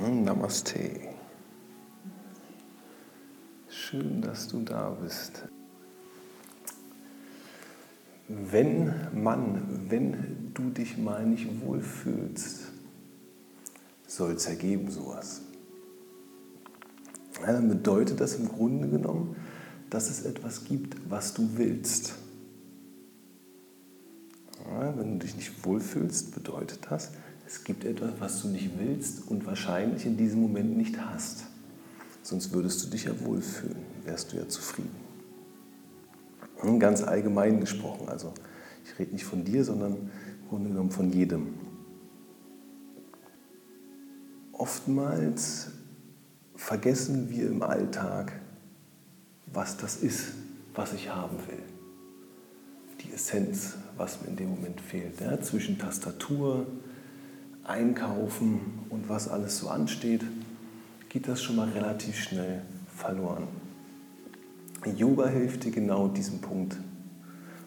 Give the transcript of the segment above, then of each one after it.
Namaste. Schön, dass du da bist. Wenn man, wenn du dich mal nicht wohlfühlst, soll es ergeben sowas. Ja, dann bedeutet das im Grunde genommen, dass es etwas gibt, was du willst. Ja, wenn du dich nicht wohlfühlst, bedeutet das, es gibt etwas, was du nicht willst und wahrscheinlich in diesem Moment nicht hast. Sonst würdest du dich ja wohlfühlen, wärst du ja zufrieden. Ganz allgemein gesprochen, also ich rede nicht von dir, sondern im Grunde genommen von jedem. Oftmals vergessen wir im Alltag, was das ist, was ich haben will. Die Essenz, was mir in dem Moment fehlt. Ja, zwischen Tastatur, Einkaufen und was alles so ansteht, geht das schon mal relativ schnell verloren. Yoga hilft dir genau diesen Punkt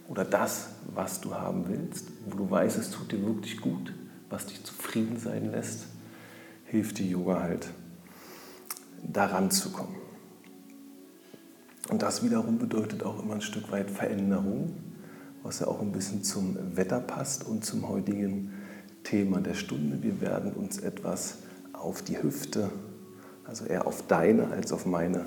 oder das, was du haben willst, wo du weißt, es tut dir wirklich gut, was dich zufrieden sein lässt, hilft dir Yoga halt daran zu kommen. Und das wiederum bedeutet auch immer ein Stück weit Veränderung, was ja auch ein bisschen zum Wetter passt und zum heutigen Thema der Stunde. Wir werden uns etwas auf die Hüfte, also eher auf deine als auf meine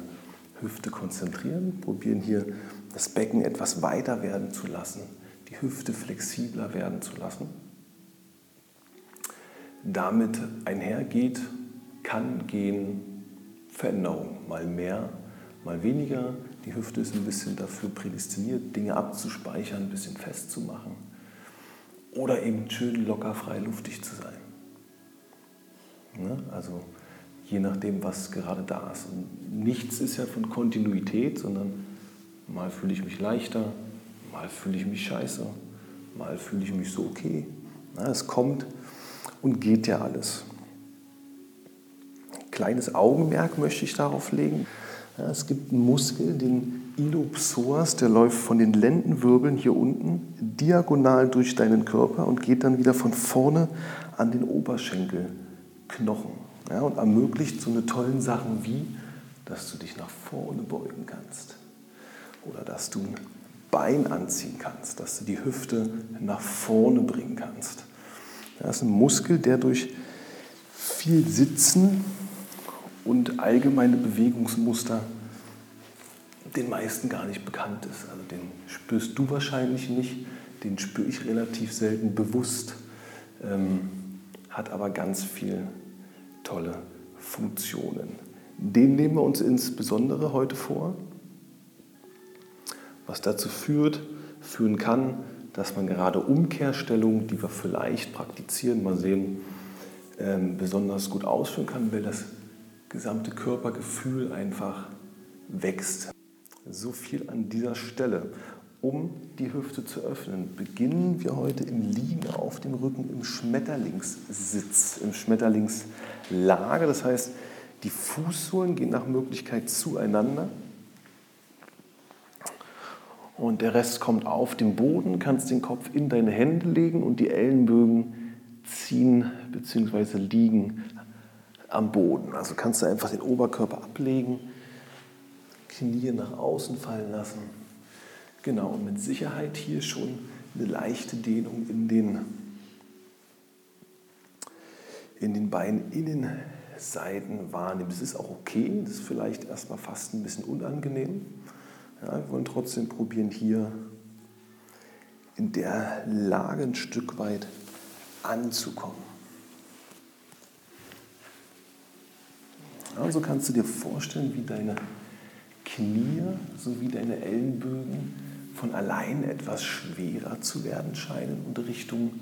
Hüfte konzentrieren. Probieren hier das Becken etwas weiter werden zu lassen, die Hüfte flexibler werden zu lassen. Damit einhergeht, kann gehen Veränderung, mal mehr, mal weniger. Die Hüfte ist ein bisschen dafür prädestiniert, Dinge abzuspeichern, ein bisschen festzumachen oder eben schön locker, frei, luftig zu sein. Ne? Also je nachdem, was gerade da ist. Und nichts ist ja von Kontinuität, sondern mal fühle ich mich leichter, mal fühle ich mich scheiße, mal fühle ich mich so okay. Na, es kommt und geht ja alles. Kleines Augenmerk möchte ich darauf legen. Ja, es gibt einen Muskel, den Ilopsoas, der läuft von den Lendenwirbeln hier unten diagonal durch deinen Körper und geht dann wieder von vorne an den Oberschenkelknochen. Ja, und ermöglicht so eine tollen Sachen wie, dass du dich nach vorne beugen kannst oder dass du ein Bein anziehen kannst, dass du die Hüfte nach vorne bringen kannst. Das ist ein Muskel, der durch viel Sitzen und allgemeine Bewegungsmuster den meisten gar nicht bekannt ist. Also den spürst du wahrscheinlich nicht, den spüre ich relativ selten bewusst, ähm, hat aber ganz viele tolle Funktionen. Den nehmen wir uns insbesondere heute vor, was dazu führt, führen kann, dass man gerade Umkehrstellungen, die wir vielleicht praktizieren, mal sehen, ähm, besonders gut ausführen kann, weil das gesamte Körpergefühl einfach wächst. So viel an dieser Stelle. Um die Hüfte zu öffnen, beginnen wir heute im Liegen auf dem Rücken im Schmetterlingssitz, im Schmetterlingslage. Das heißt, die Fußsohlen gehen nach Möglichkeit zueinander. Und der Rest kommt auf den Boden, kannst den Kopf in deine Hände legen und die Ellenbögen ziehen bzw. liegen am Boden. Also kannst du einfach den Oberkörper ablegen Knie nach außen fallen lassen. Genau, und mit Sicherheit hier schon eine leichte Dehnung in den, in den Beininnenseiten wahrnehmen. Das ist auch okay, das ist vielleicht erstmal fast ein bisschen unangenehm. Ja, wir wollen trotzdem probieren, hier in der Lage ein Stück weit anzukommen. Also kannst du dir vorstellen, wie deine Knie sowie deine Ellenbögen von allein etwas schwerer zu werden scheinen und Richtung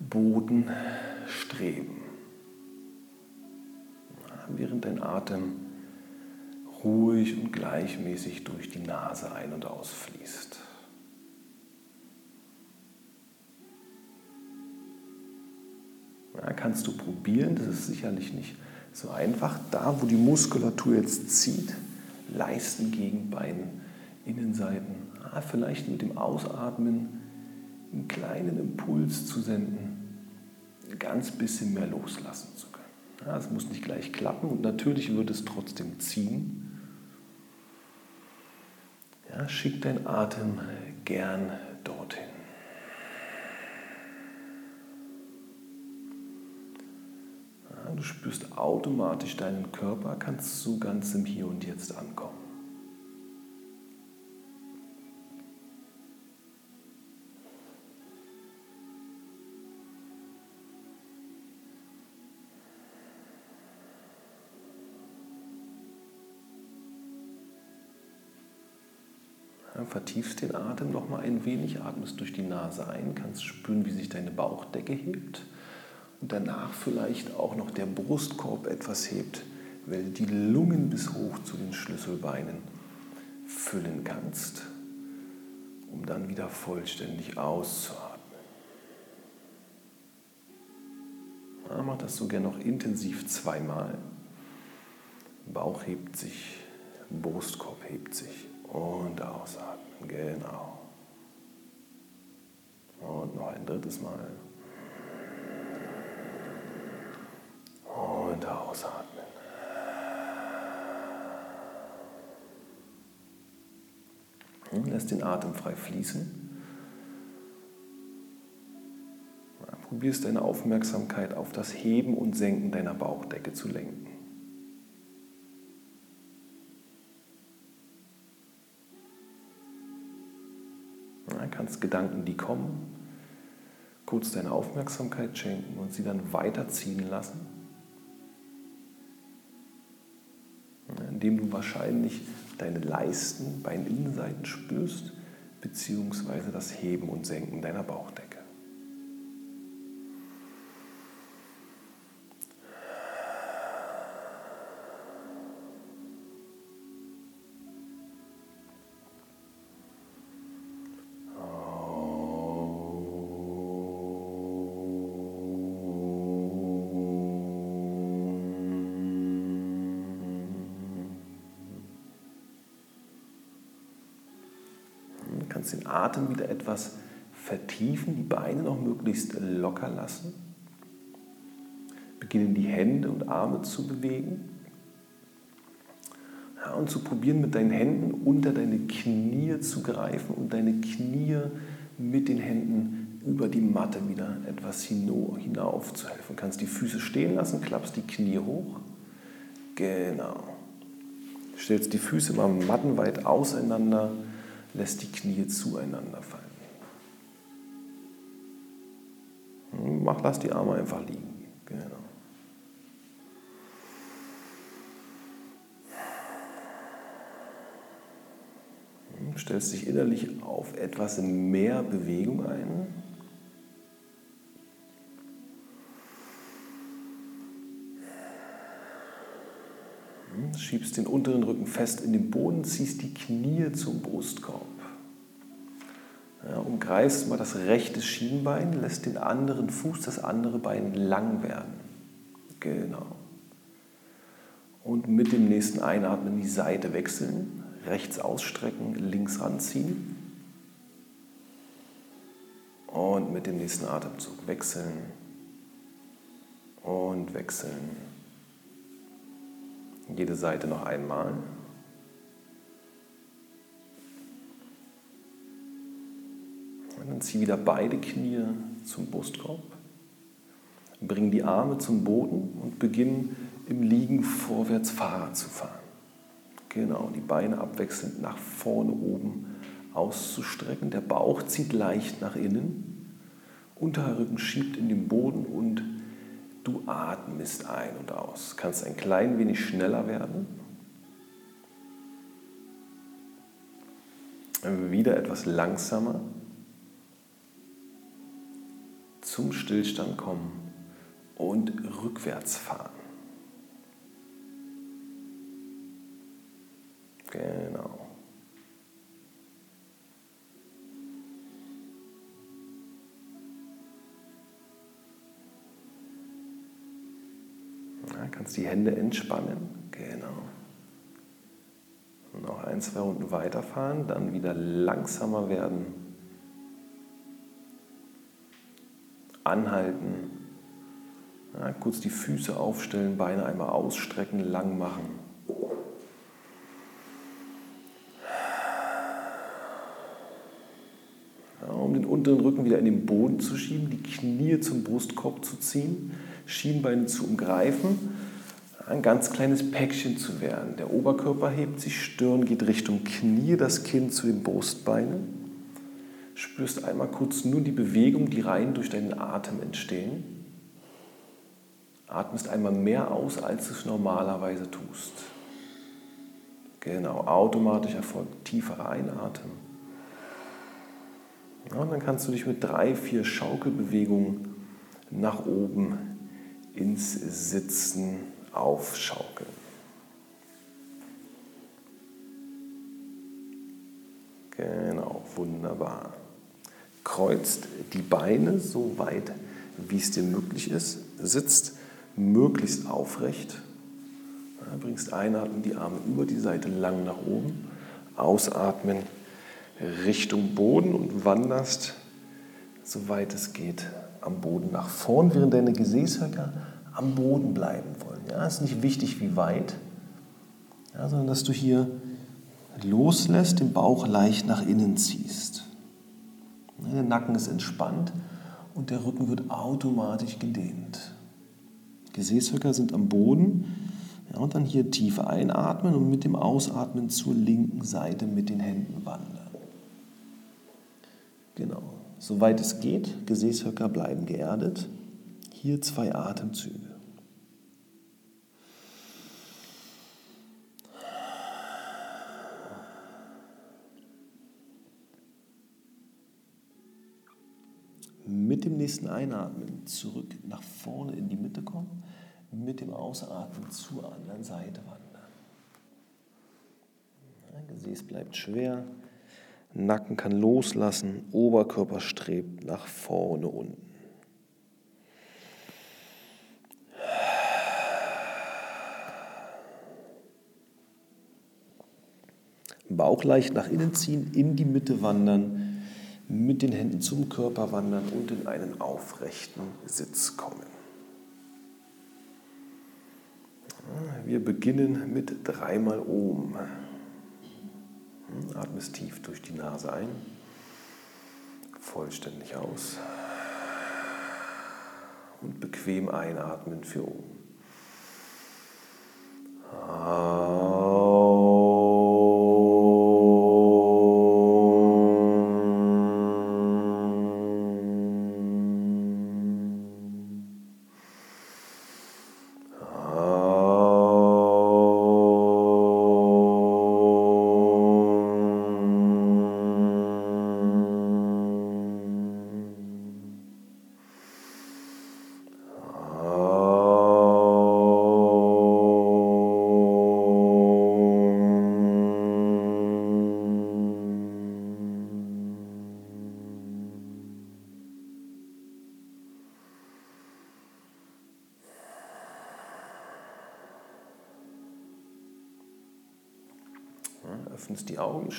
Boden streben. Während dein Atem ruhig und gleichmäßig durch die Nase ein- und ausfließt. Ja, kannst du probieren, das ist sicherlich nicht so einfach. Da, wo die Muskulatur jetzt zieht, Leisten gegen Bein, Innenseiten. Ah, vielleicht mit dem Ausatmen einen kleinen Impuls zu senden, ein ganz bisschen mehr loslassen zu können. Ja, es muss nicht gleich klappen und natürlich wird es trotzdem ziehen. Ja, schick deinen Atem gern dorthin. Ja, du spürst automatisch deinen Körper, kannst so ganz im Hier und Jetzt ankommen. vertiefst den Atem noch mal ein wenig, atmest durch die Nase ein, kannst spüren, wie sich deine Bauchdecke hebt danach vielleicht auch noch der Brustkorb etwas hebt, weil die Lungen bis hoch zu den Schlüsselbeinen füllen kannst, um dann wieder vollständig auszuatmen. Ja, mach das so gerne noch intensiv zweimal. Bauch hebt sich, Brustkorb hebt sich und ausatmen. Genau. Und noch ein drittes Mal. Und ausatmen. Und lässt den Atem frei fließen. Probierst deine Aufmerksamkeit auf das Heben und Senken deiner Bauchdecke zu lenken. kannst Gedanken, die kommen, kurz deine Aufmerksamkeit schenken und sie dann weiterziehen lassen, indem du wahrscheinlich deine Leisten, Beininnenseiten spürst, beziehungsweise das Heben und Senken deiner Bauchdecke. Atem wieder etwas vertiefen, die Beine noch möglichst locker lassen. Beginnen die Hände und Arme zu bewegen. Ja, und zu probieren, mit deinen Händen unter deine Knie zu greifen und deine Knie mit den Händen über die Matte wieder etwas hinauf zu helfen. Du kannst die Füße stehen lassen, klappst die Knie hoch. Genau. Stellst die Füße mal mattenweit auseinander lässt die Knie zueinander fallen. Mach, lass die Arme einfach liegen. Genau. Stellst dich innerlich auf etwas mehr Bewegung ein. Schiebst den unteren Rücken fest in den Boden, ziehst die Knie zum Brustkorb. Ja, umkreist mal das rechte Schienbein, lässt den anderen Fuß, das andere Bein lang werden. Genau. Und mit dem nächsten Einatmen die Seite wechseln, rechts ausstrecken, links ranziehen. Und mit dem nächsten Atemzug wechseln und wechseln. Jede Seite noch einmal. Und dann zieh wieder beide Knie zum Brustkorb. Bring die Arme zum Boden und beginn im Liegen vorwärts Fahrrad zu fahren. Genau, die Beine abwechselnd nach vorne oben auszustrecken. Der Bauch zieht leicht nach innen. Unterrücken schiebt in den Boden und du atmest ein und aus. Kannst ein klein wenig schneller werden. Wieder etwas langsamer zum Stillstand kommen und rückwärts fahren. Genau. Kannst die Hände entspannen. Genau. Und noch ein, zwei Runden weiterfahren, dann wieder langsamer werden anhalten Ja, kurz die Füße aufstellen, Beine einmal ausstrecken, lang machen. Um den unteren Rücken wieder in den Boden zu schieben, die Knie zum Brustkorb zu ziehen, Schienbeine zu umgreifen, ein ganz kleines Päckchen zu werden. Der Oberkörper hebt sich, Stirn geht Richtung Knie, das Kinn zu den Brustbeinen. Spürst einmal kurz nur die Bewegung, die rein durch deinen Atem entstehen. Atmest einmal mehr aus, als du es normalerweise tust. Genau, automatisch erfolgt tieferer Einatmen. Ja, und dann kannst du dich mit drei, vier Schaukelbewegungen nach oben ins Sitzen aufschaukeln. Genau, wunderbar. Kreuzt die Beine so weit, wie es dir möglich ist, sitzt möglichst aufrecht. Bringst einatmen die Arme über die Seite lang nach oben, ausatmen Richtung Boden und wanderst, soweit es geht, am Boden nach vorn, während deine Gesäßhöcker am Boden bleiben wollen. Ja, ist nicht wichtig, wie weit, ja, sondern dass du hier loslässt, den Bauch leicht nach innen ziehst. Der Nacken ist entspannt und der Rücken wird automatisch gedehnt. Gesäßhöcker sind am Boden. Ja, und dann hier tief einatmen und mit dem Ausatmen zur linken Seite mit den Händen wandern. Genau. Soweit es geht, Gesäßhöcker bleiben geerdet. Hier zwei Atemzüge. Mit dem nächsten Einatmen zurück nach vorne in die Mitte kommen, mit dem Ausatmen zur anderen Seite wandern. Gesäß bleibt schwer, Nacken kann loslassen, Oberkörper strebt nach vorne unten. Bauch leicht nach innen ziehen, in die Mitte wandern mit den Händen zum Körper wandern und in einen aufrechten Sitz kommen. Wir beginnen mit dreimal Ohm. Atmest tief durch die Nase ein, vollständig aus und bequem einatmen für oben.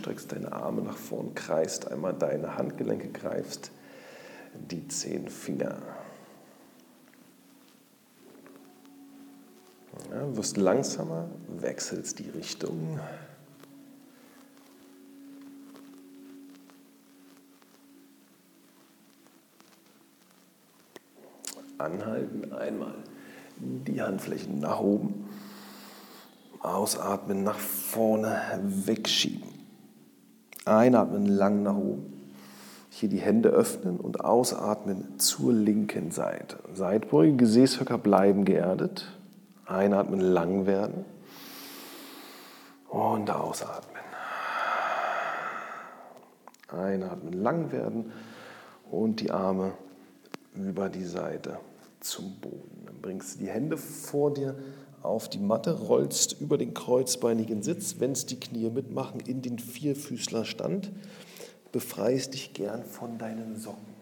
Streckst deine Arme nach vorn, kreist einmal deine Handgelenke, greifst die zehn Finger. Ja, wirst langsamer, wechselst die Richtung. Anhalten einmal die Handflächen nach oben. Ausatmen, nach vorne wegschieben. Einatmen lang nach oben. Hier die Hände öffnen und ausatmen zur linken Seite. Seitbeuge, Gesäßhöcker bleiben geerdet. Einatmen, lang werden. Und ausatmen. Einatmen, lang werden und die Arme über die Seite zum Boden. Dann bringst du die Hände vor dir auf die Matte, rollst über den kreuzbeinigen Sitz, wenn's die Knie mitmachen, in den Vierfüßlerstand, befreist dich gern von deinen Socken.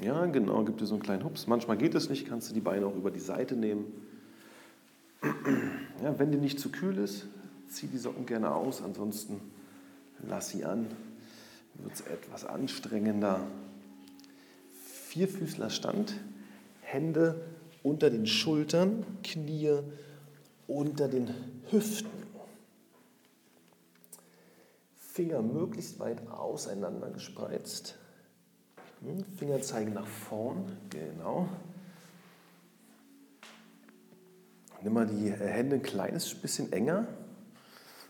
Ja, genau, gibt dir so einen kleinen Hups. Manchmal geht es nicht, kannst du die Beine auch über die Seite nehmen. Ja, wenn dir nicht zu kühl ist, zieh die Socken gerne aus, ansonsten lass sie an. Wird es etwas anstrengender. Vierfüßlerstand Hände unter den Schultern, Knie unter den Hüften. Finger möglichst weit auseinander gespreizt. Hm, Finger zeigen nach vorn, genau. Nimm mal die Hände ein kleines bisschen enger.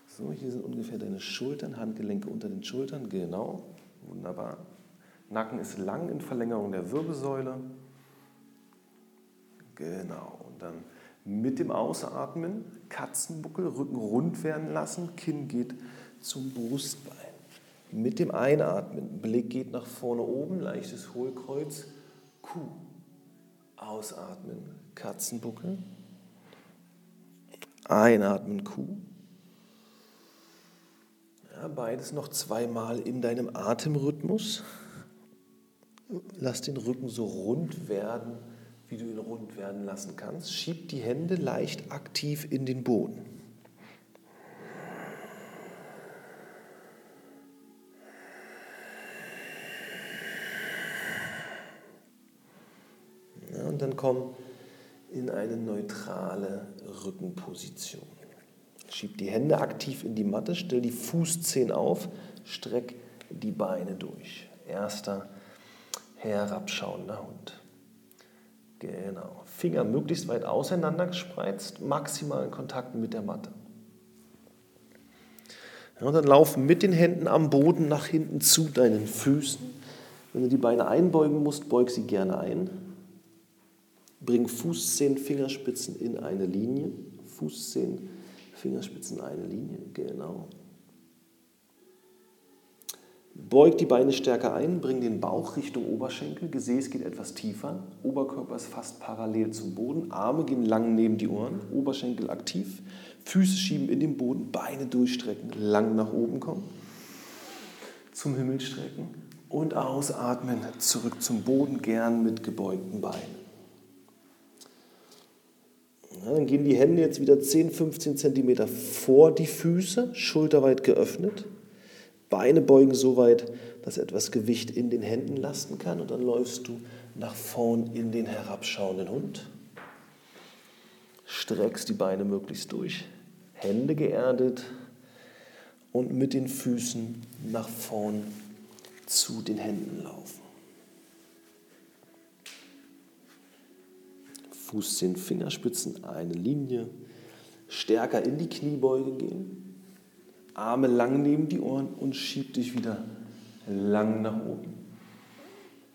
So, hier sind ungefähr deine Schultern, Handgelenke unter den Schultern, genau. Wunderbar. Nacken ist lang in Verlängerung der Wirbelsäule. Genau. Und dann mit dem Ausatmen Katzenbuckel, Rücken rund werden lassen, Kinn geht zum Brustbein. Mit dem Einatmen, Blick geht nach vorne oben, leichtes Hohlkreuz, Kuh. Ausatmen, Katzenbuckel. Einatmen, Kuh. Ja, beides noch zweimal in deinem Atemrhythmus. Lass den Rücken so rund werden, wie du ihn rund werden lassen kannst. Schieb die Hände leicht aktiv in den Boden. Ja, und dann komm in eine neutrale Rückenposition. Schieb die Hände aktiv in die Matte, stell die Fußzehen auf, streck die Beine durch. Erster herabschauender Hund. Genau. Finger möglichst weit auseinander gespreizt, maximalen Kontakt mit der Matte. Ja, und dann lauf mit den Händen am Boden nach hinten zu deinen Füßen. Wenn du die Beine einbeugen musst, beug sie gerne ein. Bring Fußzehen, Fingerspitzen in eine Linie. Fußzehen, Fingerspitzen in eine Linie, genau. Beug die Beine stärker ein, bring den Bauch Richtung Oberschenkel, Gesäß geht etwas tiefer, Oberkörper ist fast parallel zum Boden, Arme gehen lang neben die Ohren, Oberschenkel aktiv, Füße schieben in den Boden, Beine durchstrecken, lang nach oben kommen, zum Himmel strecken. Und ausatmen, zurück zum Boden, gern mit gebeugten Beinen. Ja, dann gehen die Hände jetzt wieder 10, 15 cm vor die Füße, schulterweit geöffnet. Beine beugen so weit, dass etwas Gewicht in den Händen lasten kann und dann läufst du nach vorn in den herabschauenden Hund. Streckst die Beine möglichst durch, Hände geerdet und mit den Füßen nach vorn zu den Händen laufen. Fußzehen, Fingerspitzen, eine Linie. Stärker in die Kniebeuge gehen. Arme lang neben die Ohren und schieb dich wieder lang nach oben.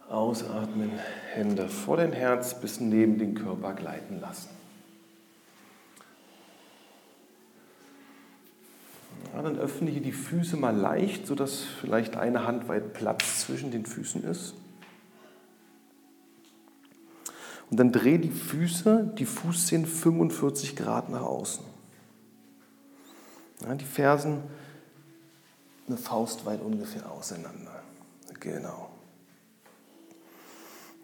Ausatmen, Hände vor dein Herz bis neben den Körper gleiten lassen. Ja, dann öffne hier die Füße mal leicht, sodass vielleicht eine Hand weit Platz zwischen den Füßen ist. Und dann dreh die Füße, die Fußzehen 45 Grad nach außen. Ja, die Fersen eine Faust weit ungefähr auseinander. Genau.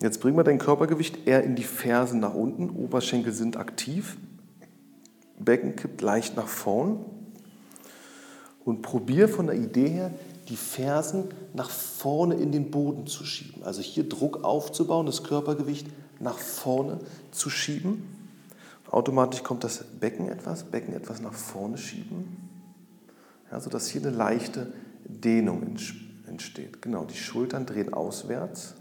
Jetzt bringen wir dein Körpergewicht eher in die Fersen nach unten. Oberschenkel sind aktiv. Becken kippt leicht nach vorn. Und probier von der Idee her, die Fersen nach vorne in den Boden zu schieben. Also hier Druck aufzubauen, das Körpergewicht nach vorne zu schieben. Automatisch kommt das Becken etwas, Becken etwas nach vorne schieben, ja, sodass hier eine leichte Dehnung entsteht. Genau, die Schultern drehen auswärts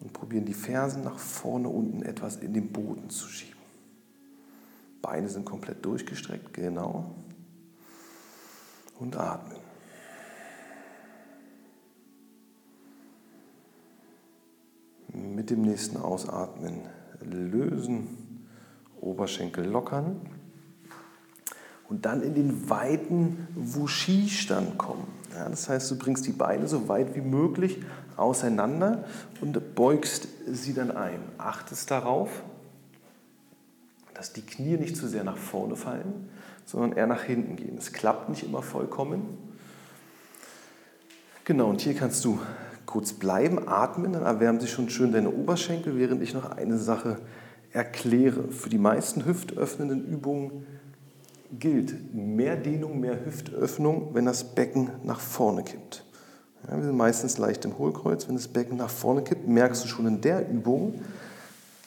und probieren die Fersen nach vorne unten etwas in den Boden zu schieben. Beine sind komplett durchgestreckt, genau. Und atmen. Mit dem nächsten Ausatmen lösen, Oberschenkel lockern und dann in den weiten Wushi-Stand kommen. Ja, das heißt, du bringst die Beine so weit wie möglich auseinander und beugst sie dann ein. Achtest darauf, dass die Knie nicht zu sehr nach vorne fallen, sondern eher nach hinten gehen. Es klappt nicht immer vollkommen. Genau, und hier kannst du kurz bleiben, atmen, dann erwärmen sich schon schön deine Oberschenkel, während ich noch eine Sache erkläre. Für die meisten hüftöffnenden Übungen gilt mehr Dehnung, mehr Hüftöffnung, wenn das Becken nach vorne kippt. Ja, wir sind meistens leicht im Hohlkreuz. Wenn das Becken nach vorne kippt, merkst du schon in der Übung,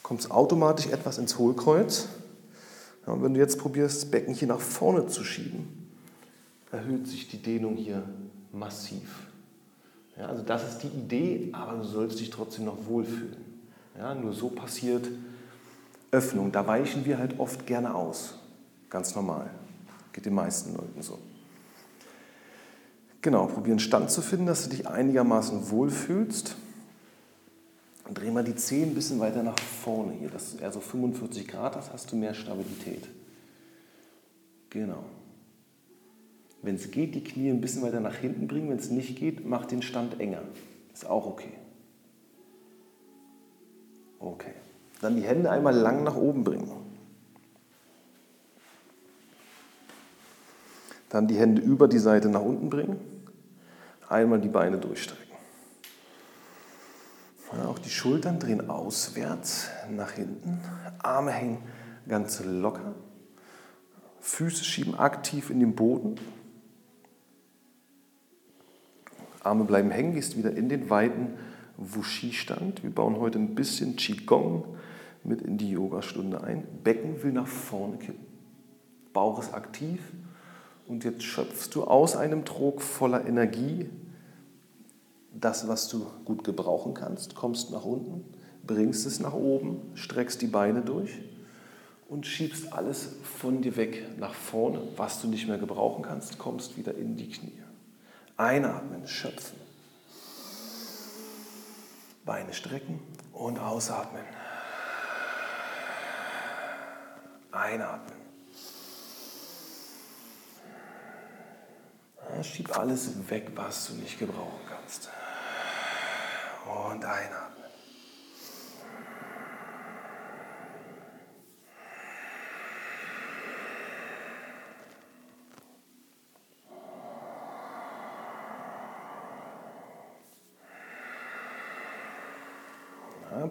kommt es automatisch etwas ins Hohlkreuz. Ja, und wenn du jetzt probierst, das Becken hier nach vorne zu schieben, erhöht sich die Dehnung hier massiv. Ja, also das ist die Idee, aber du sollst dich trotzdem noch wohlfühlen. Ja, nur so passiert Öffnung. Da weichen wir halt oft gerne aus. Ganz normal. Geht den meisten Leuten so. Genau, probieren Stand zu finden, dass du dich einigermaßen wohlfühlst. Und dreh mal die Zehen ein bisschen weiter nach vorne hier, dass du eher so 45 Grad hast, hast du mehr Stabilität. Genau. Wenn es geht, die Knie ein bisschen weiter nach hinten bringen. Wenn es nicht geht, mach den Stand enger. Ist auch okay. Okay. Dann die Hände einmal lang nach oben bringen. Dann die Hände über die Seite nach unten bringen. Einmal die Beine durchstrecken. Ja, auch die Schultern drehen auswärts nach hinten. Arme hängen ganz locker. Füße schieben aktiv in den Boden. Arme bleiben hängen, gehst wieder in den weiten Wushi-Stand. Wir bauen heute ein bisschen Qigong mit in die Yogastunde ein. Becken will nach vorne kippen. Bauch ist aktiv. Und jetzt schöpfst du aus einem Trog voller Energie das, was du gut gebrauchen kannst, kommst nach unten, bringst es nach oben, streckst die Beine durch und schiebst alles von dir weg nach vorne, was du nicht mehr gebrauchen kannst, kommst wieder in die Knie. Einatmen, schöpfen. Beine strecken und ausatmen. Einatmen. Schieb alles weg, was du nicht gebrauchen kannst. Und einatmen.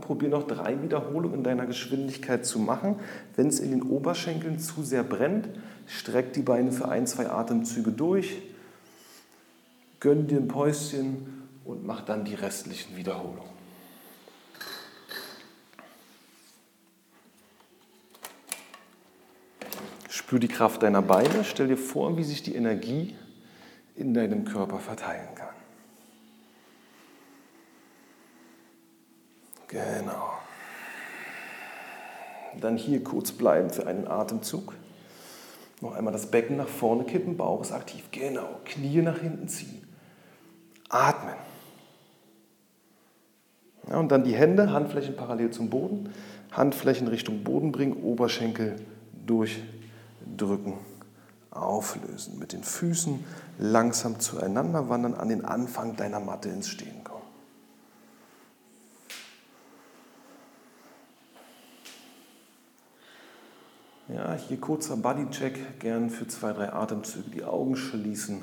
Probier noch drei Wiederholungen in deiner Geschwindigkeit zu machen. Wenn es in den Oberschenkeln zu sehr brennt, streck die Beine für ein, zwei Atemzüge durch, gönn dir ein Päuschen und mach dann die restlichen Wiederholungen. Spür die Kraft deiner Beine, stell dir vor, wie sich die Energie in deinem Körper verteilen kann. Genau. Dann hier kurz bleiben für einen Atemzug. Noch einmal das Becken nach vorne kippen, Bauch ist aktiv. Genau, Knie nach hinten ziehen. Atmen. Ja, und dann die Hände, Handflächen parallel zum Boden, Handflächen Richtung Boden bringen, Oberschenkel durchdrücken, auflösen. Mit den Füßen langsam zueinander wandern, an den Anfang deiner Matte ins Stehen kommen. Ja, hier kurzer Bodycheck, gern für zwei, drei Atemzüge die Augen schließen.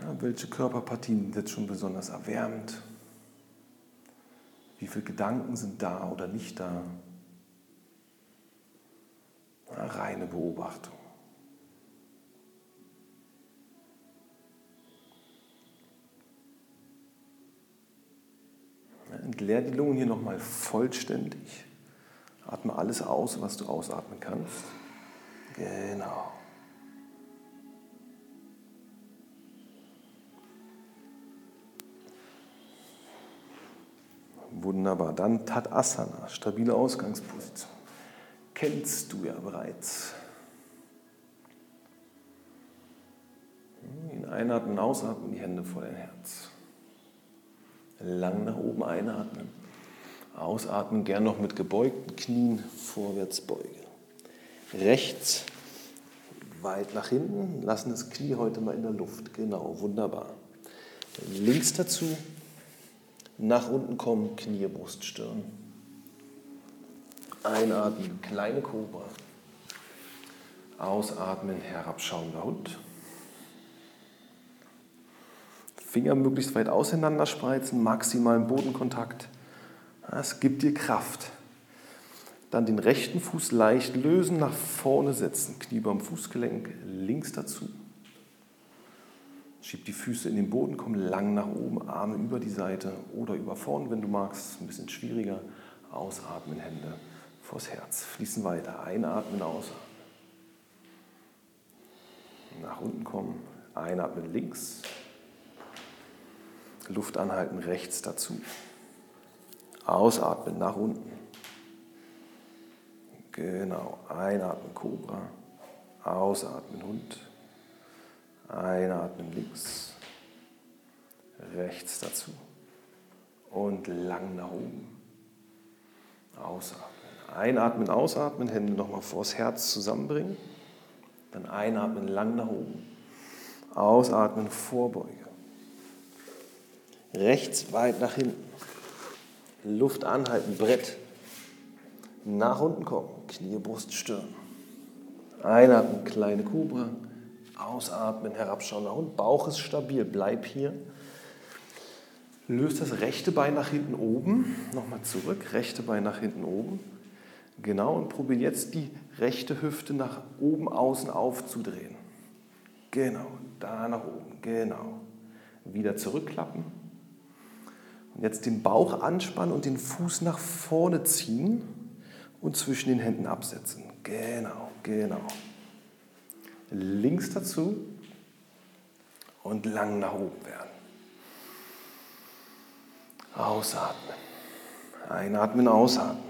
Ja, welche Körperpartien sind schon besonders erwärmt? Wie viele Gedanken sind da oder nicht da? Ja, reine Beobachtung. Entleer die Lungen hier nochmal vollständig. Atme alles aus, was du ausatmen kannst. Genau. Wunderbar. Dann Tadasana, stabile Ausgangsposition. Kennst du ja bereits. In Einatmen, Ausatmen, die Hände vor dein Herz. Lang nach oben einatmen. Ausatmen, gern noch mit gebeugten Knien vorwärts beugen. Rechts weit nach hinten, lassen das Knie heute mal in der Luft. Genau, wunderbar. Links dazu, nach unten kommen, Knie, Brust, Stirn. Einatmen, kleine Kobra. Ausatmen, herabschauender Hund. Finger möglichst weit auseinander spreizen, maximalen Bodenkontakt. Es gibt dir Kraft. Dann den rechten Fuß leicht lösen, nach vorne setzen. Knie beim Fußgelenk, links dazu. Schieb die Füße in den Boden, komm lang nach oben, Arme über die Seite oder über vorn, wenn du magst. Ein bisschen schwieriger. Ausatmen, Hände vors Herz. Fließen weiter. Einatmen, ausatmen. Nach unten kommen. Einatmen links. Luft anhalten rechts dazu. Ausatmen nach unten. Genau. Einatmen Cobra. Ausatmen Hund. Einatmen links. Rechts dazu. Und lang nach oben. Ausatmen. Einatmen, ausatmen, Hände nochmal vors Herz zusammenbringen. Dann einatmen, lang nach oben. Ausatmen, Vorbeuge. Rechts weit nach hinten. Luft anhalten, Brett. Nach unten kommen, Knie, Brust, Stirn. Einatmen, kleine Kobra. Ausatmen, herabschauen nach unten. Bauch ist stabil, bleib hier. Löst das rechte Bein nach hinten oben. Nochmal zurück, rechte Bein nach hinten oben. Genau, und probier jetzt die rechte Hüfte nach oben außen aufzudrehen. Genau, da nach oben, genau. Wieder zurückklappen. Und jetzt den Bauch anspannen und den Fuß nach vorne ziehen und zwischen den Händen absetzen. Genau, genau. Links dazu und lang nach oben werden. Ausatmen. Einatmen, ausatmen.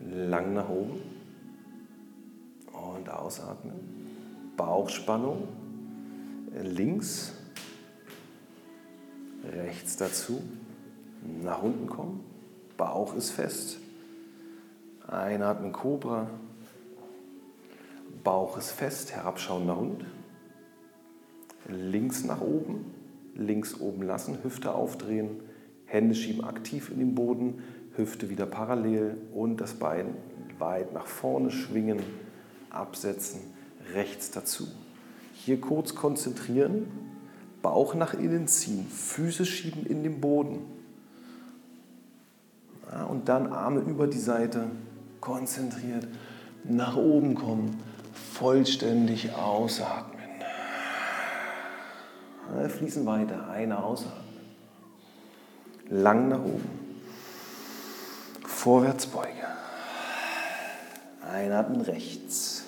Lang nach oben und ausatmen. Bauchspannung. Links, rechts dazu. Nach unten kommen. Bauch ist fest. Einatmen, Cobra. Bauch ist fest, herabschauender Hund. Links nach oben, links oben lassen, Hüfte aufdrehen, Hände schieben aktiv in den Boden, Hüfte wieder parallel und das Bein weit nach vorne schwingen, absetzen, rechts dazu. Hier kurz konzentrieren, Bauch nach innen ziehen, Füße schieben in den Boden. Und dann Arme über die Seite, konzentriert, nach oben kommen, vollständig ausatmen. Fließen weiter, eine ausatmen. Lang nach oben. Vorwärtsbeuge. Einatmen rechts.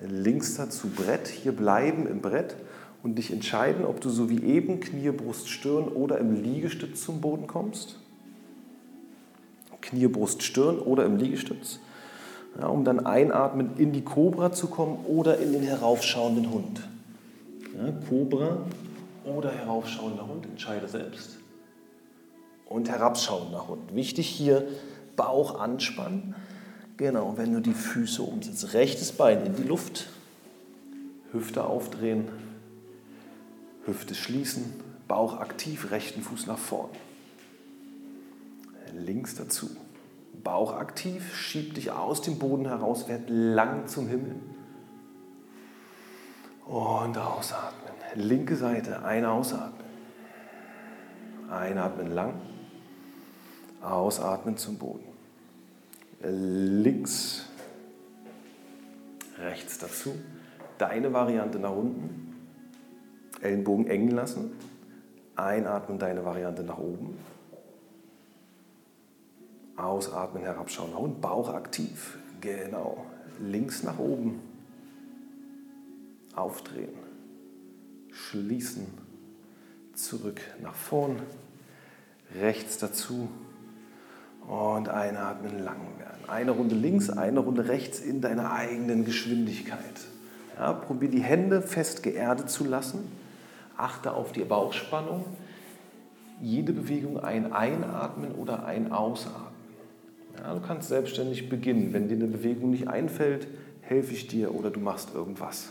Links dazu Brett. Hier bleiben im Brett und dich entscheiden, ob du so wie eben Knie, Brust, Stirn oder im Liegestütz zum Boden kommst. Knie, Brust, Stirn oder im Liegestütz. Ja, um dann einatmen in die Kobra zu kommen oder in den heraufschauenden Hund. Ja, Cobra oder heraufschauender Hund, entscheide selbst. Und herabschauender Hund. Wichtig hier, Bauch anspannen. Genau, wenn du die Füße umsetzt. Rechtes Bein in die Luft, Hüfte aufdrehen, Hüfte schließen, Bauch aktiv, rechten Fuß nach vorn. Links dazu. Bauch aktiv, schieb dich aus dem Boden heraus, werd lang zum Himmel. Und ausatmen. Linke Seite, ein Ausatmen. Einatmen lang. Ausatmen zum Boden. Links, rechts dazu. Deine Variante nach unten. Ellenbogen eng lassen. Einatmen, deine Variante nach oben. Ausatmen, herabschauen und Bauch aktiv. Genau. Links nach oben. Aufdrehen. Schließen. Zurück nach vorn. Rechts dazu. Und einatmen, lang werden. Eine Runde links, eine Runde rechts in deiner eigenen Geschwindigkeit. Ja, probier die Hände fest geerdet zu lassen. Achte auf die Bauchspannung. Jede Bewegung ein Einatmen oder ein Ausatmen. Ja, du kannst selbstständig beginnen. Wenn dir eine Bewegung nicht einfällt, helfe ich dir oder du machst irgendwas.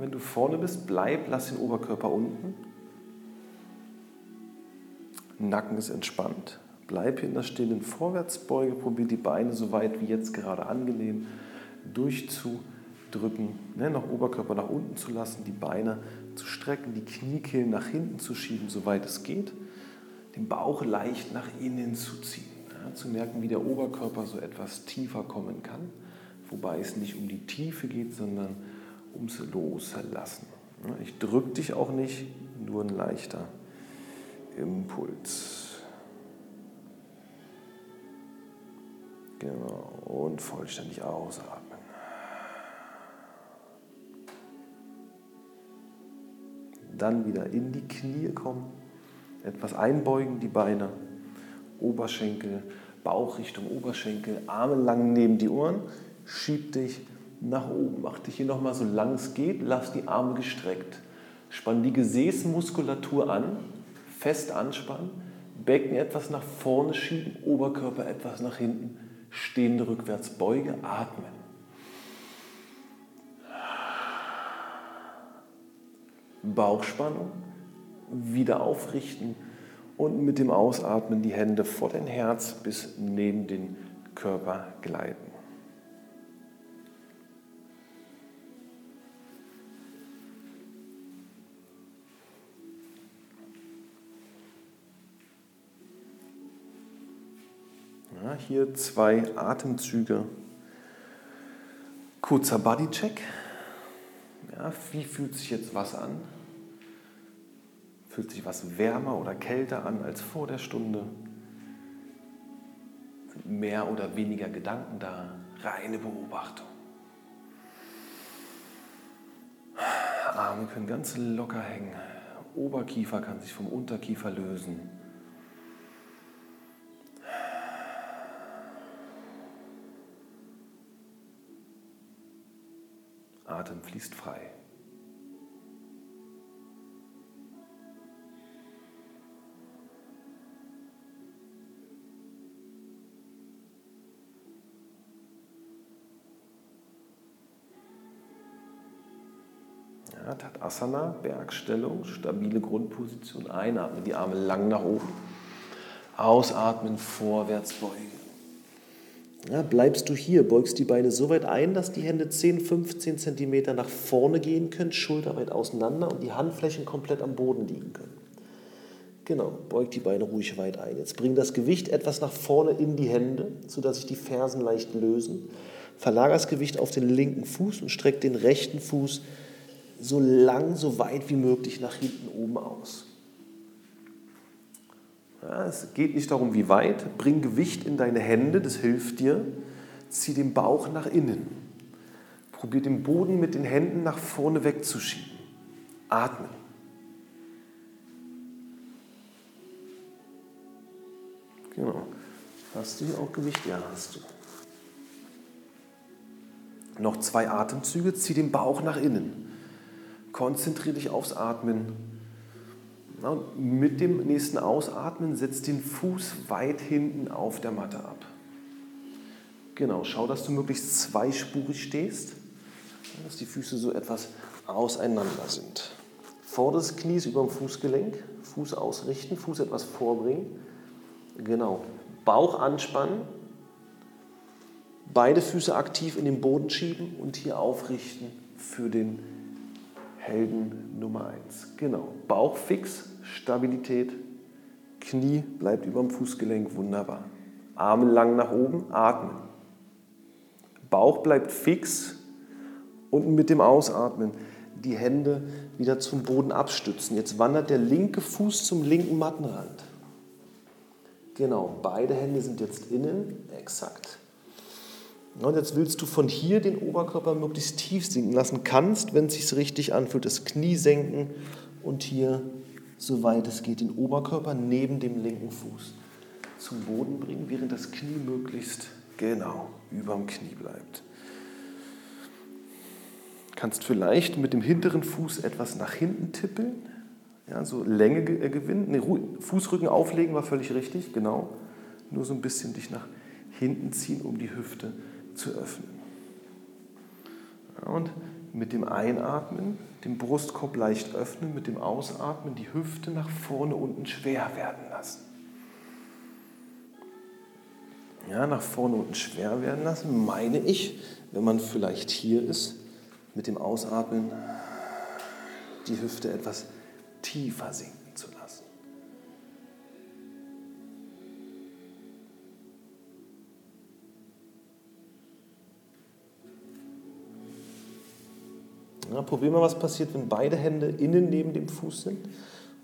Wenn du vorne bist, bleib, lass den Oberkörper unten. Nacken ist entspannt. Bleib in der stillen Vorwärtsbeuge, probier die Beine so weit wie jetzt gerade angenehm durchzudrücken, ne, noch Oberkörper nach unten zu lassen, die Beine zu strecken, die Kniekehlen nach hinten zu schieben, soweit es geht, den Bauch leicht nach innen zu ziehen, ja, zu merken, wie der Oberkörper so etwas tiefer kommen kann, wobei es nicht um die Tiefe geht, sondern ums Loslassen. Ich drücke dich auch nicht, nur ein leichter Impuls. Genau. Und vollständig ausatmen. Dann wieder in die Knie kommen. Etwas einbeugen, die Beine. Oberschenkel, Bauch Richtung Oberschenkel, Arme lang neben die Ohren. Schieb dich nach oben. Mach dich hier nochmal so lang es geht. Lass die Arme gestreckt. Spann die Gesäßmuskulatur an. Fest anspannen. Becken etwas nach vorne schieben. Oberkörper etwas nach hinten stehende Rückwärtsbeuge, atmen. Bauchspannung, wieder aufrichten und mit dem Ausatmen die Hände vor den Herz bis neben den Körper gleiten. Ja, hier zwei Atemzüge. Kurzer Bodycheck. Ja, wie fühlt sich jetzt was an? Fühlt sich was wärmer oder kälter an als vor der Stunde? Mehr oder weniger Gedanken da? Reine Beobachtung. Arme können ganz locker hängen. Oberkiefer kann sich vom Unterkiefer lösen. Atem fließt frei. Ja, Tadasana, Bergstellung, stabile Grundposition. Einatmen, die Arme lang nach oben. Ausatmen, vorwärts beugen. Ja, bleibst du hier, beugst die Beine so weit ein, dass die Hände 10, 15 Zentimeter nach vorne gehen können, schulterweit auseinander und die Handflächen komplett am Boden liegen können. Genau, beug die Beine ruhig weit ein. Jetzt bring das Gewicht etwas nach vorne in die Hände, sodass sich die Fersen leicht lösen. Verlager das Gewicht auf den linken Fuß und streck den rechten Fuß so lang, so weit wie möglich nach hinten oben aus. Ja, es geht nicht darum, wie weit. Bring Gewicht in deine Hände, das hilft dir. Zieh den Bauch nach innen. Probier den Boden mit den Händen nach vorne wegzuschieben. Atmen. Genau. Hast du hier auch Gewicht? Ja, hast du. Noch zwei Atemzüge. Zieh den Bauch nach innen. Konzentriere dich aufs Atmen mit dem nächsten Ausatmen setzt den Fuß weit hinten auf der Matte ab. Genau, schau, dass du möglichst zweispurig stehst, dass die Füße so etwas auseinander sind. Vorderes Knie ist über dem Fußgelenk, Fuß ausrichten, Fuß etwas vorbringen. Genau, Bauch anspannen, beide Füße aktiv in den Boden schieben und hier aufrichten für den Helden Nummer 1. Genau. Bauch fix, Stabilität, Knie bleibt über dem Fußgelenk, wunderbar. Arme lang nach oben, atmen. Bauch bleibt fix und mit dem Ausatmen die Hände wieder zum Boden abstützen. Jetzt wandert der linke Fuß zum linken Mattenrand. Genau, beide Hände sind jetzt innen, exakt. Und jetzt willst du von hier den Oberkörper möglichst tief sinken lassen kannst, wenn es sich richtig anfühlt, das Knie senken und hier, soweit es geht, den Oberkörper neben dem linken Fuß zum Boden bringen, während das Knie möglichst genau über dem Knie bleibt. Kannst vielleicht mit dem hinteren Fuß etwas nach hinten tippeln, ja, so Länge äh, gewinnen. Nee, Fußrücken auflegen war völlig richtig, genau. Nur so ein bisschen dich nach hinten ziehen, um die Hüfte zu öffnen. Und mit dem Einatmen den Brustkorb leicht öffnen, mit dem Ausatmen die Hüfte nach vorne unten schwer werden lassen. Ja, nach vorne unten schwer werden lassen, meine ich, wenn man vielleicht hier ist, mit dem Ausatmen die Hüfte etwas tiefer sinken Ja, probier mal, was passiert, wenn beide Hände innen neben dem Fuß sind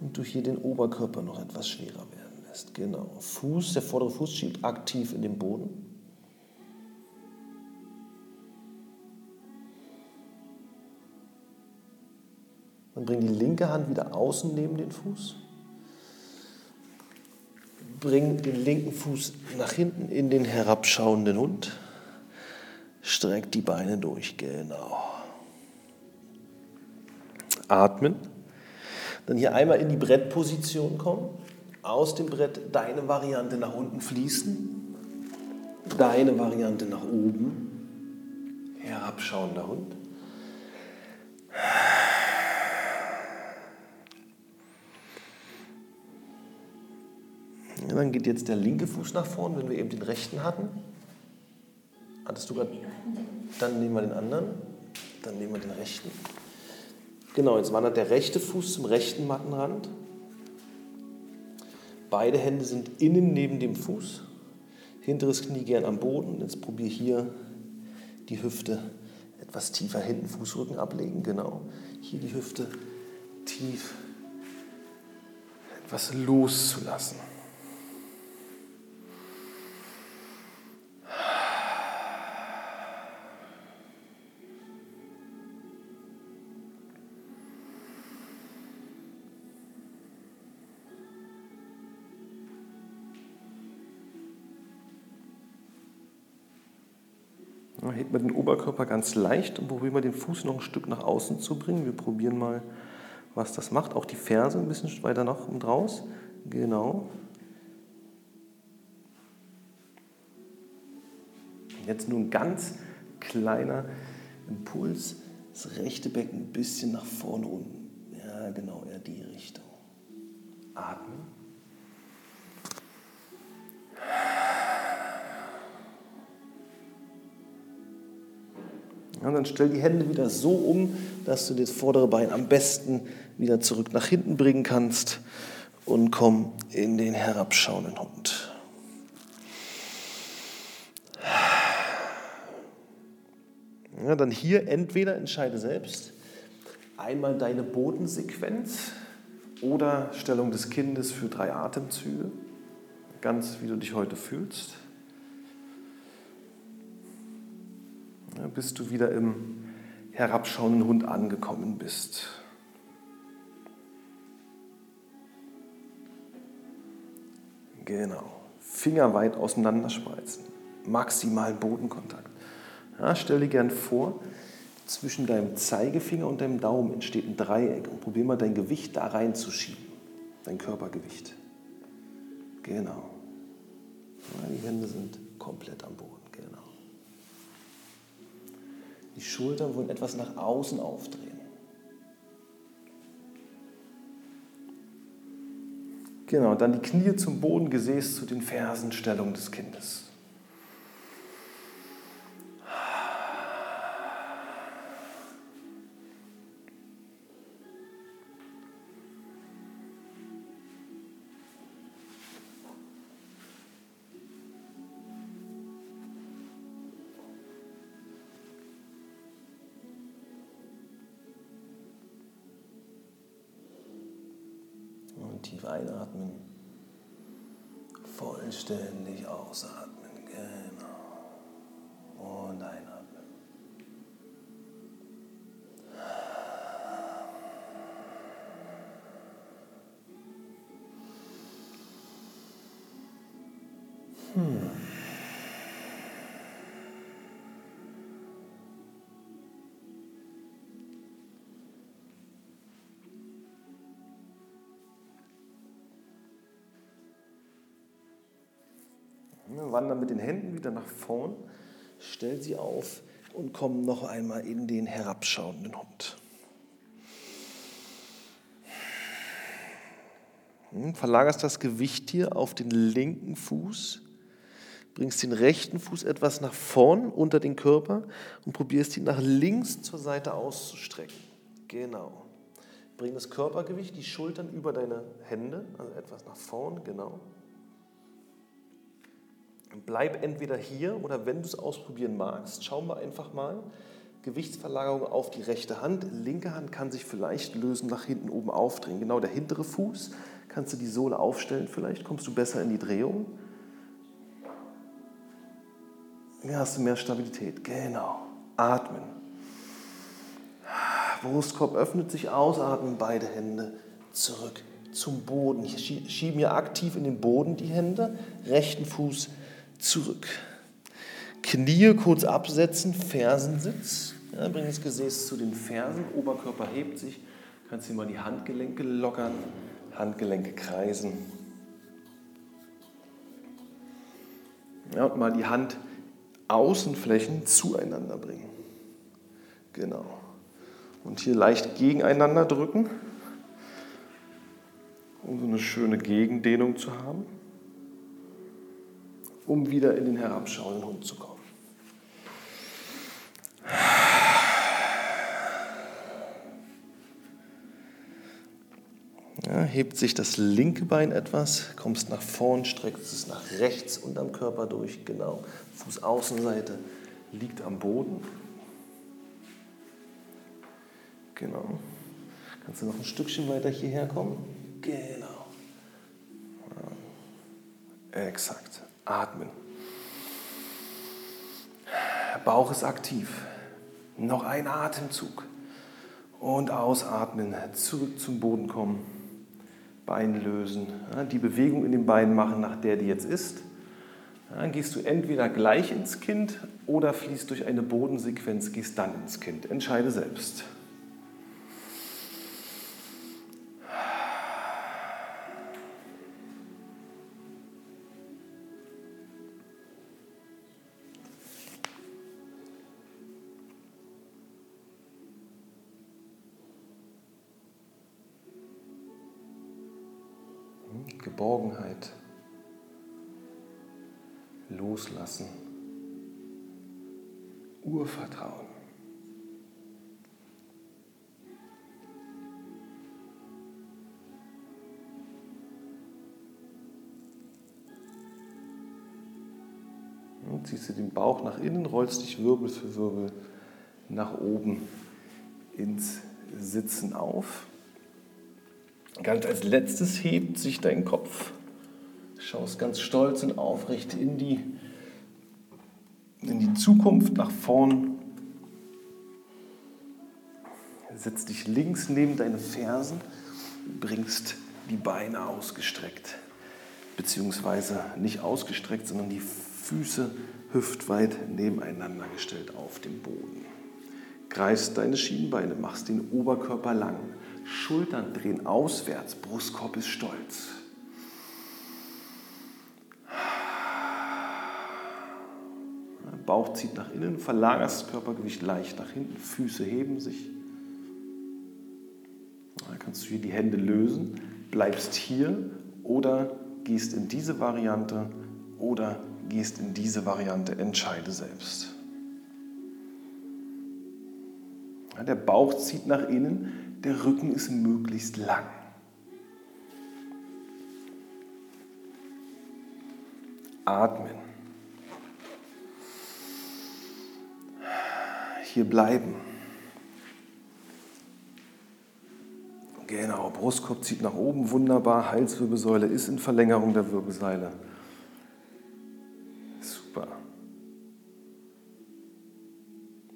und du hier den Oberkörper noch etwas schwerer werden lässt. Genau. Fuß, der vordere Fuß schielt aktiv in den Boden. Dann bring die linke Hand wieder außen neben den Fuß. Bring den linken Fuß nach hinten in den herabschauenden Hund. Streck die Beine durch, genau. Atmen. Dann hier einmal in die Brettposition kommen. Aus dem Brett deine Variante nach unten fließen. Deine Variante nach oben. Herabschauender Hund. Ja, dann geht jetzt der linke Fuß nach vorn, wenn wir eben den rechten hatten. Hattest du gerade? Dann nehmen wir den anderen. Dann nehmen wir den rechten. Genau, jetzt wandert der rechte Fuß zum rechten Mattenrand. Beide Hände sind innen neben dem Fuß. Hinteres Knie gern am Boden. Jetzt probiere hier die Hüfte etwas tiefer hinten, Fußrücken ablegen. Genau. Hier die Hüfte tief etwas loszulassen. Man den Oberkörper ganz leicht und probieren wir den Fuß noch ein Stück nach außen zu bringen. Wir probieren mal, was das macht. Auch die Ferse ein bisschen weiter nach und raus. Genau. Jetzt nur ein ganz kleiner Impuls. Das rechte Becken ein bisschen nach vorne unten. Ja, genau, eher die Richtung. Atmen. Ja, dann stell die Hände wieder so um, dass du das vordere Bein am besten wieder zurück nach hinten bringen kannst und komm in den herabschauenden Hund. Ja, dann hier entweder entscheide selbst einmal deine Bodensequenz oder Stellung des Kindes für drei Atemzüge, ganz wie du dich heute fühlst. Bis du wieder im herabschauenden Hund angekommen bist. Genau. Finger weit auseinanderspreizen. Maximal Bodenkontakt. Ja, stell dir gern vor, zwischen deinem Zeigefinger und deinem Daumen entsteht ein Dreieck und probier mal dein Gewicht da reinzuschieben. Dein Körpergewicht. Genau. Ja, die Hände sind komplett am Boden. Die Schultern wollen etwas nach außen aufdrehen. Genau, dann die Knie zum Boden, Gesäß zu den Fersenstellungen des Kindes. Hmm. Wandern mit den Händen wieder nach vorn. Stell sie auf und komm noch einmal in den herabschauenden Hund. Hm, verlagerst das Gewicht hier auf den linken Fuß, bringst den rechten Fuß etwas nach vorn unter den Körper und probierst ihn nach links zur Seite auszustrecken. Genau. Bring das Körpergewicht, die Schultern über deine Hände, also etwas nach vorn, genau. Bleib entweder hier oder wenn du es ausprobieren magst, schauen wir einfach mal. Gewichtsverlagerung auf die rechte Hand. Linke Hand kann sich vielleicht lösen, nach hinten oben aufdrehen. Genau der hintere Fuß. Kannst du die Sohle aufstellen vielleicht? Kommst du besser in die Drehung? Hier hast du mehr Stabilität. Genau. Atmen. Brustkorb öffnet sich, ausatmen, beide Hände zurück zum Boden. Ich schiebe mir aktiv in den Boden die Hände, rechten Fuß zurück. Knie kurz absetzen, Fersensitz. Ja, bring das Gesäß zu den Fersen, Oberkörper hebt sich. Kannst hier mal die Handgelenke lockern, Handgelenke kreisen. Ja, und mal die Handaußenflächen zueinander bringen. Genau. Und hier leicht gegeneinander drücken, um so eine schöne Gegendehnung zu haben um wieder in den herabschauenden Hund zu kommen. Ja, hebt sich das linke Bein etwas, kommst nach vorn, streckst es nach rechts unterm Körper durch, genau. Fußaußenseite liegt am Boden. Genau. Kannst du noch ein Stückchen weiter hierher kommen? Genau. Ja. Exakt. Atmen. Bauch ist aktiv. Noch ein Atemzug. Und ausatmen, zurück zum Boden kommen. Bein lösen. Die Bewegung in den Beinen machen, nach der die jetzt ist. Dann gehst du entweder gleich ins Kind oder fließt durch eine Bodensequenz, gehst dann ins Kind. Entscheide selbst. Loslassen, Urvertrauen. Und ziehst du den Bauch nach innen, rollst dich Wirbel für Wirbel nach oben ins Sitzen auf. Ganz als letztes hebt sich dein Kopf. Schaust ganz stolz und aufrecht in die, in die Zukunft nach vorn. Setz dich links neben deine Fersen, bringst die Beine ausgestreckt, beziehungsweise nicht ausgestreckt, sondern die Füße hüftweit nebeneinander gestellt auf dem Boden. Greifst deine Schienbeine, machst den Oberkörper lang Schultern drehen auswärts, Brustkorb ist stolz. Bauch zieht nach innen, verlagerst das Körpergewicht leicht nach hinten, Füße heben sich. Dann kannst du hier die Hände lösen, bleibst hier oder gehst in diese Variante oder gehst in diese Variante, entscheide selbst. Der Bauch zieht nach innen, der Rücken ist möglichst lang. Atmen. Hier bleiben. Genau, Brustkorb zieht nach oben, wunderbar. Halswirbelsäule ist in Verlängerung der Wirbelsäule. Super.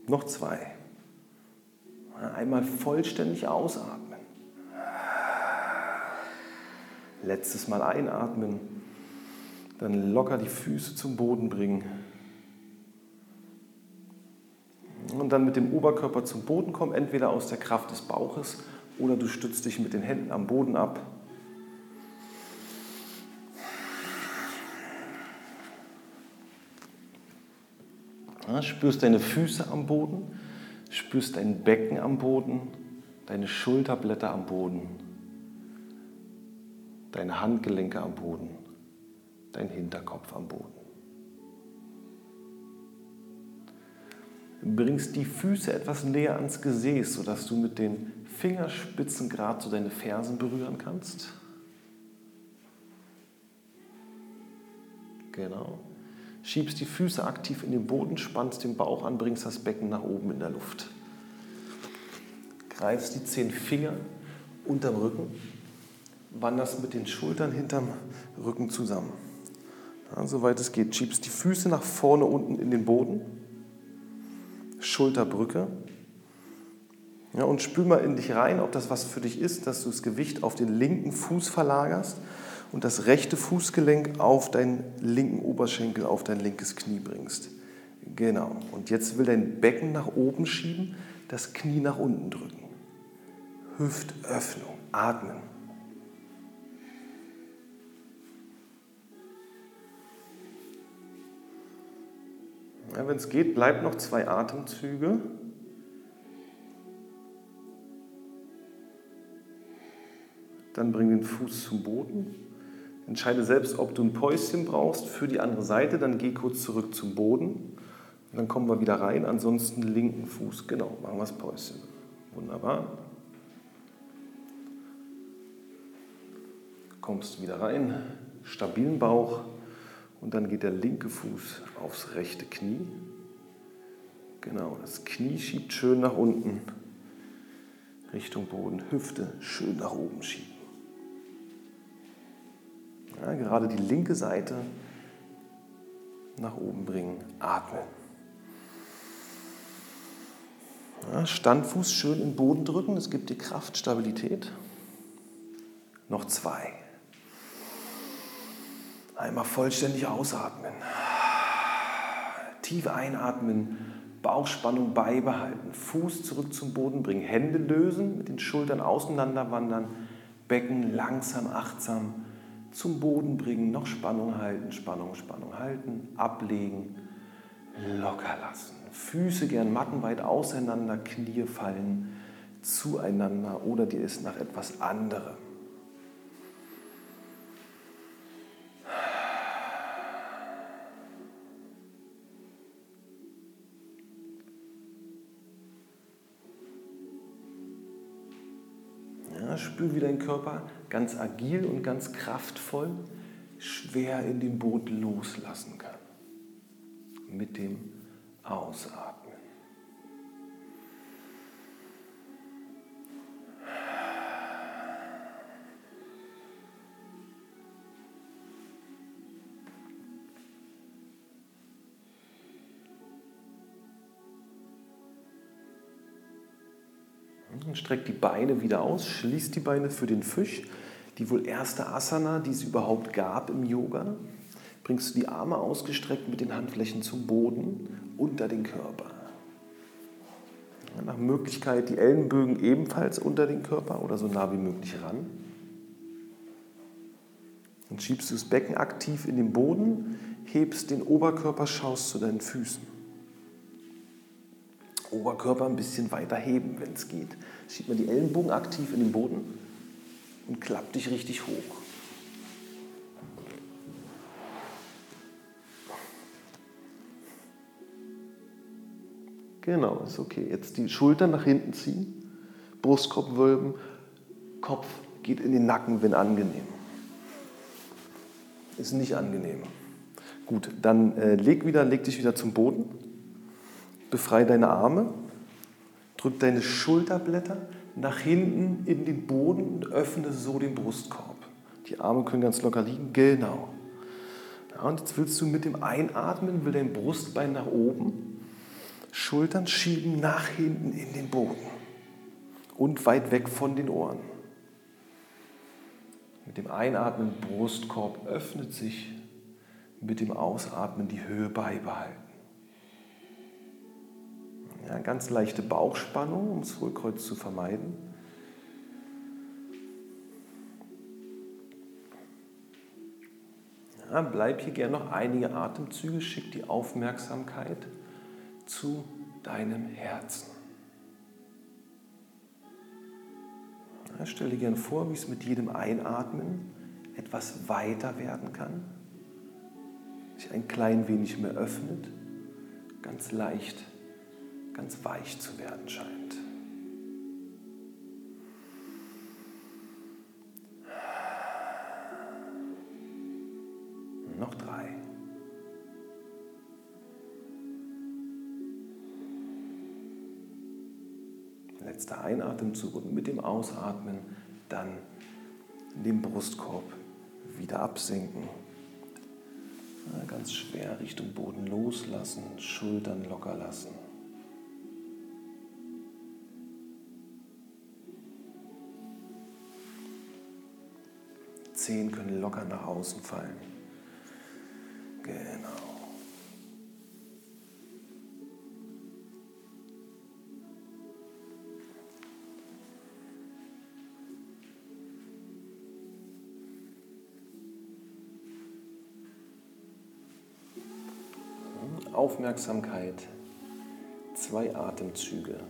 Noch zwei. Einmal vollständig ausatmen. Letztes Mal einatmen. Dann locker die Füße zum Boden bringen. Und dann mit dem Oberkörper zum Boden kommen, entweder aus der Kraft des Bauches oder du stützt dich mit den Händen am Boden ab. Spürst deine Füße am Boden, spürst dein Becken am Boden, deine Schulterblätter am Boden, deine Handgelenke am Boden, dein Hinterkopf am Boden. Bringst die Füße etwas näher ans Gesäß, sodass du mit den Fingerspitzen gerade so deine Fersen berühren kannst. Genau. Schiebst die Füße aktiv in den Boden, spannst den Bauch an, bringst das Becken nach oben in der Luft. Greifst die zehn Finger unterm Rücken, wanderst mit den Schultern hinterm Rücken zusammen. Ja, soweit es geht. Schiebst die Füße nach vorne unten in den Boden Schulterbrücke. Ja, und spül mal in dich rein, ob das was für dich ist, dass du das Gewicht auf den linken Fuß verlagerst und das rechte Fußgelenk auf deinen linken Oberschenkel, auf dein linkes Knie bringst. Genau. Und jetzt will dein Becken nach oben schieben, das Knie nach unten drücken. Hüftöffnung, atmen. Ja, Wenn es geht, bleibt noch zwei Atemzüge. Dann bring den Fuß zum Boden. Entscheide selbst, ob du ein Päuschen brauchst für die andere Seite. Dann geh kurz zurück zum Boden. Und dann kommen wir wieder rein. Ansonsten linken Fuß. Genau, machen wir das Päuschen. Wunderbar. Kommst wieder rein. Stabilen Bauch. Und dann geht der linke Fuß aufs rechte Knie. Genau, das Knie schiebt schön nach unten, Richtung Boden, Hüfte schön nach oben schieben. Ja, gerade die linke Seite nach oben bringen, atmen. Ja, Standfuß schön in den Boden drücken, es gibt die Kraft, Stabilität. Noch zwei. Einmal vollständig ausatmen. Tief einatmen, Bauchspannung beibehalten, Fuß zurück zum Boden bringen, Hände lösen, mit den Schultern auseinander wandern, Becken langsam, achtsam zum Boden bringen, noch Spannung halten, Spannung, Spannung halten, ablegen, locker lassen. Füße gern mattenweit auseinander, Knie fallen zueinander oder dir ist nach etwas anderem. Spür, wie dein Körper ganz agil und ganz kraftvoll schwer in den Boden loslassen kann. Mit dem Ausatmen. Streck die Beine wieder aus, schließ die Beine für den Fisch. Die wohl erste Asana, die es überhaupt gab im Yoga. Bringst du die Arme ausgestreckt mit den Handflächen zum Boden, unter den Körper. Nach Möglichkeit die Ellenbögen ebenfalls unter den Körper oder so nah wie möglich ran. Dann schiebst du das Becken aktiv in den Boden, hebst den Oberkörper, schaust zu deinen Füßen. Oberkörper ein bisschen weiter heben, wenn es geht. Schiebt man die Ellenbogen aktiv in den Boden und klappt dich richtig hoch. Genau, ist okay. Jetzt die Schultern nach hinten ziehen, Brustkorb wölben, Kopf geht in den Nacken, wenn angenehm. Ist nicht angenehm. Gut, dann äh, leg, wieder, leg dich wieder zum Boden Befreie deine Arme, drück deine Schulterblätter nach hinten in den Boden und öffne so den Brustkorb. Die Arme können ganz locker liegen, genau. Ja, und jetzt willst du mit dem Einatmen, will dein Brustbein nach oben, Schultern schieben nach hinten in den Boden und weit weg von den Ohren. Mit dem Einatmen Brustkorb öffnet sich, mit dem Ausatmen die Höhe beibehalten. Ja, ganz leichte Bauchspannung, um das Hohlkreuz zu vermeiden. Ja, bleib hier gerne noch einige Atemzüge, schick die Aufmerksamkeit zu deinem Herzen. Ja, stell dir gerne vor, wie es mit jedem Einatmen etwas weiter werden kann, sich ein klein wenig mehr öffnet, ganz leicht, ganz weich zu werden scheint. Noch drei. Letzter Einatemzug und mit dem Ausatmen dann den Brustkorb wieder absinken. Ganz schwer Richtung Boden loslassen, Schultern locker lassen. Zehen können locker nach außen fallen. Genau. Aufmerksamkeit, zwei Atemzüge,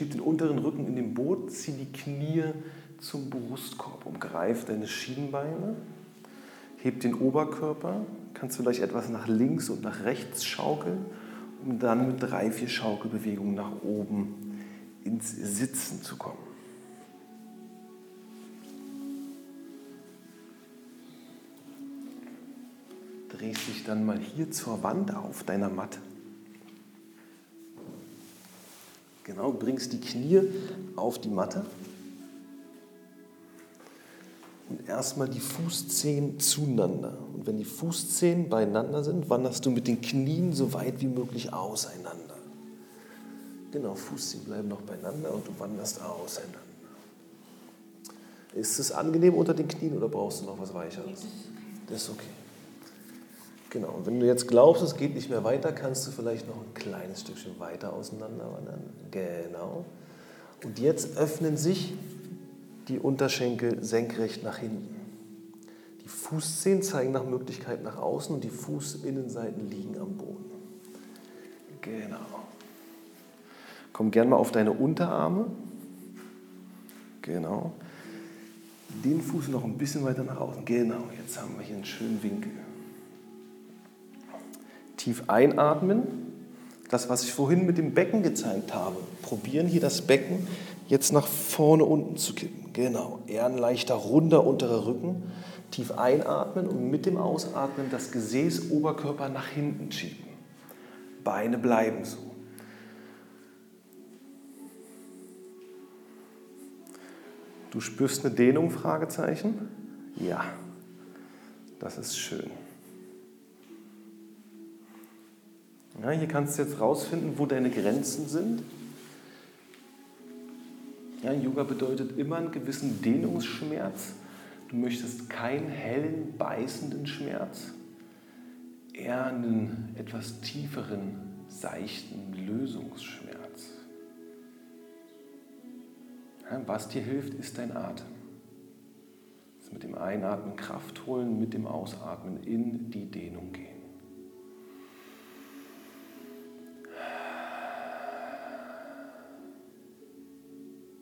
schieb den unteren Rücken in den Boden, zieh die Knie zum Brustkorb, umgreif deine Schienbeine, heb den Oberkörper, kannst vielleicht etwas nach links und nach rechts schaukeln, um dann mit drei, vier Schaukelbewegungen nach oben ins Sitzen zu kommen. Drehst dich dann mal hier zur Wand auf deiner Matte. Genau, bringst die Knie auf die Matte und erstmal die Fußzehen zueinander. Und wenn die Fußzehen beieinander sind, wanderst du mit den Knien so weit wie möglich auseinander. Genau, Fußzehen bleiben noch beieinander und du wanderst auseinander. Ist es angenehm unter den Knien oder brauchst du noch was Weicheres? Das ist okay. Genau, und wenn du jetzt glaubst, es geht nicht mehr weiter, kannst du vielleicht noch ein kleines Stückchen weiter auseinander wandern. Genau. Und jetzt öffnen sich die Unterschenkel senkrecht nach hinten. Die Fußzehen zeigen nach Möglichkeit nach außen und die Fußinnenseiten liegen am Boden. Genau. Komm gern mal auf deine Unterarme. Genau. Den Fuß noch ein bisschen weiter nach außen. Genau, jetzt haben wir hier einen schönen Winkel. Tief einatmen. Das, was ich vorhin mit dem Becken gezeigt habe. Probieren hier das Becken jetzt nach vorne unten zu kippen. Genau. Eher ein leichter runder unterer Rücken. Tief einatmen und mit dem Ausatmen das Gesäß, Oberkörper nach hinten schieben. Beine bleiben so. Du spürst eine Dehnung? Fragezeichen. Ja, das ist schön. Ja, hier kannst du jetzt rausfinden, wo deine Grenzen sind. Ja, Yoga bedeutet immer einen gewissen Dehnungsschmerz. Du möchtest keinen hellen, beißenden Schmerz, eher einen etwas tieferen, seichten Lösungsschmerz. Ja, was dir hilft, ist dein Atem. Das mit dem Einatmen Kraft holen, mit dem Ausatmen in die Dehnung gehen.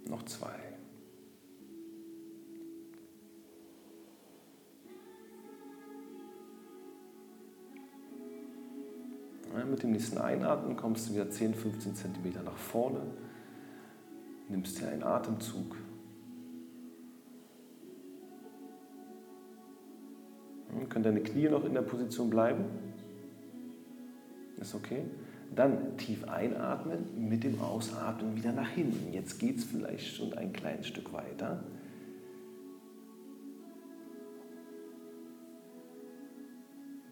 Noch zwei. Mit dem nächsten Einatmen kommst du wieder 10, 15 cm nach vorne, nimmst dir einen Atemzug. Ja, können deine Knie noch in der Position bleiben? Ist okay? Dann tief einatmen, mit dem Ausatmen wieder nach hinten. Jetzt geht es vielleicht schon ein kleines Stück weiter.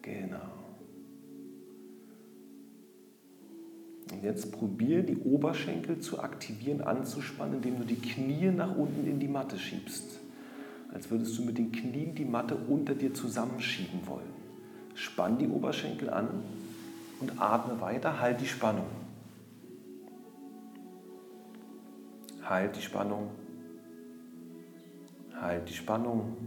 Genau. Und jetzt probier die Oberschenkel zu aktivieren, anzuspannen, indem du die Knie nach unten in die Matte schiebst. Als würdest du mit den Knien die Matte unter dir zusammenschieben wollen. Spann die Oberschenkel an und atme weiter, halt die Spannung. Halt die Spannung. Halt die Spannung.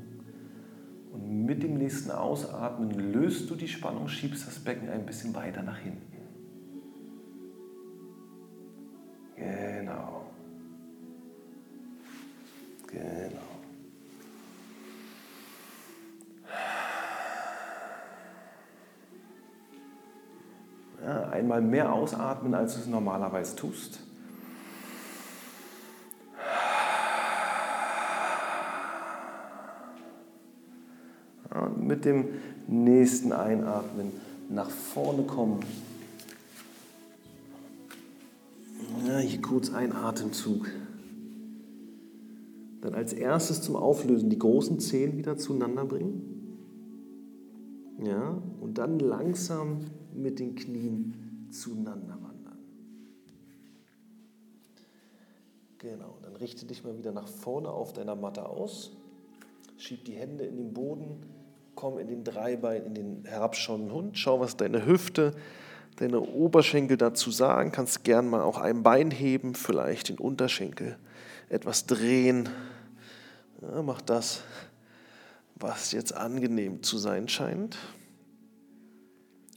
Und mit dem nächsten Ausatmen löst du die Spannung, schiebst das Becken ein bisschen weiter nach hinten. Genau. Genau. Ja, einmal mehr ausatmen, als du es normalerweise tust. Und mit dem nächsten Einatmen nach vorne kommen. Ja, hier kurz ein Atemzug. Dann als erstes zum Auflösen die großen Zehen wieder zueinander bringen. Ja, und dann langsam mit den Knien zueinander wandern. Genau, dann richte dich mal wieder nach vorne auf deiner Matte aus. Schieb die Hände in den Boden, komm in den Dreibein, in den herabschauenden Hund. Schau, was deine Hüfte, deine Oberschenkel dazu sagen. Kannst gern mal auch ein Bein heben, vielleicht den Unterschenkel etwas drehen. Ja, mach das, was jetzt angenehm zu sein scheint.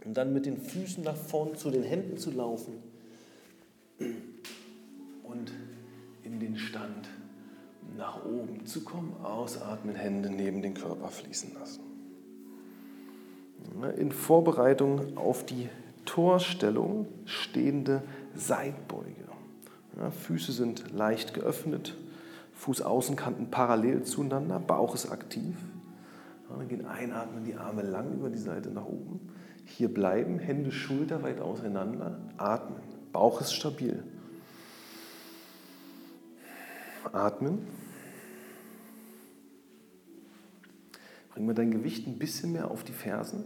Und dann mit den Füßen nach vorn zu den Händen zu laufen und in den Stand nach oben zu kommen. Ausatmen, Hände neben den Körper fließen lassen. In Vorbereitung auf die Torstellung stehende Seitbeuge. Ja, Füße sind leicht geöffnet, Fußaußenkanten parallel zueinander, Bauch ist aktiv. Dann gehen einatmen, die Arme lang über die Seite nach oben. Hier bleiben, Hände schulterweit auseinander, atmen. Bauch ist stabil. Atmen. Bring mal dein Gewicht ein bisschen mehr auf die Fersen.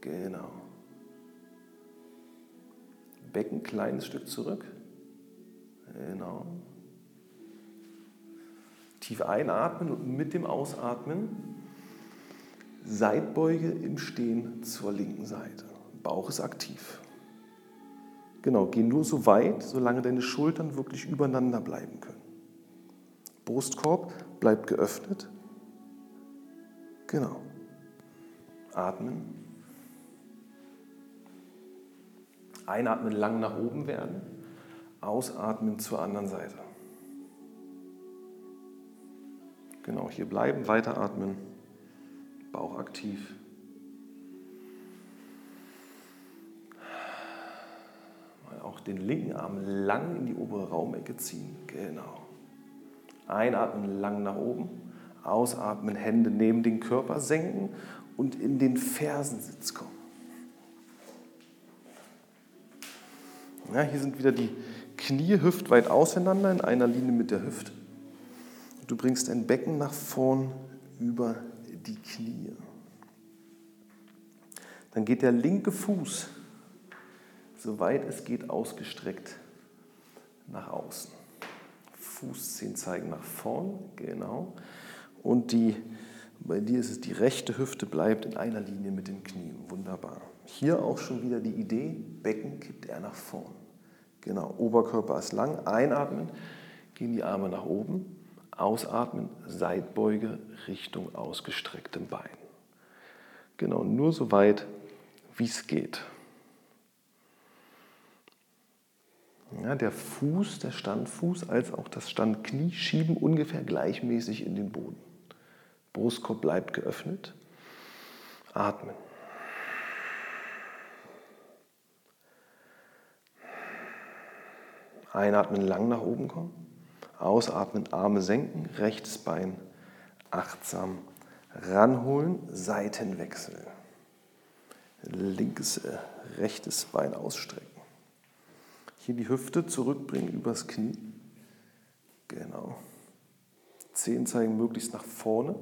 Genau. Becken ein kleines Stück zurück. Genau. Tief einatmen und mit dem Ausatmen Seitbeuge im Stehen zur linken Seite. Bauch ist aktiv. Genau, geh nur so weit, solange deine Schultern wirklich übereinander bleiben können. Brustkorb bleibt geöffnet. Genau. Atmen. Einatmen lang nach oben werden. Ausatmen zur anderen Seite. Genau, hier bleiben, weiteratmen. Bauch aktiv. Mal auch den linken Arm lang in die obere Raumecke ziehen. Genau. Einatmen lang nach oben. Ausatmen, Hände neben den Körper senken und in den Fersensitz kommen. Ja, hier sind wieder die Knie hüftweit auseinander in einer Linie mit der Hüfte. Du bringst dein Becken nach vorn über die Knie. Dann geht der linke Fuß, soweit es geht, ausgestreckt nach außen. Fußzehen zeigen nach vorn, genau. Und die, bei dir ist es die rechte Hüfte bleibt in einer Linie mit den Knien. Wunderbar. Hier auch schon wieder die Idee, Becken kippt er nach vorn. Genau, Oberkörper ist lang, einatmen, gehen die Arme nach oben, ausatmen, Seitbeuge Richtung ausgestrecktem Bein. Genau, nur so weit, wie es geht. Ja, der Fuß, der Standfuß als auch das Standknie schieben ungefähr gleichmäßig in den Boden. Brustkorb bleibt geöffnet. Atmen. Einatmen, lang nach oben kommen. Ausatmen, Arme senken, rechtes Bein achtsam ranholen, Seitenwechsel. Linkes, äh, rechtes Bein ausstrecken. Hier die Hüfte zurückbringen übers Knie. Genau. Zehen zeigen möglichst nach vorne.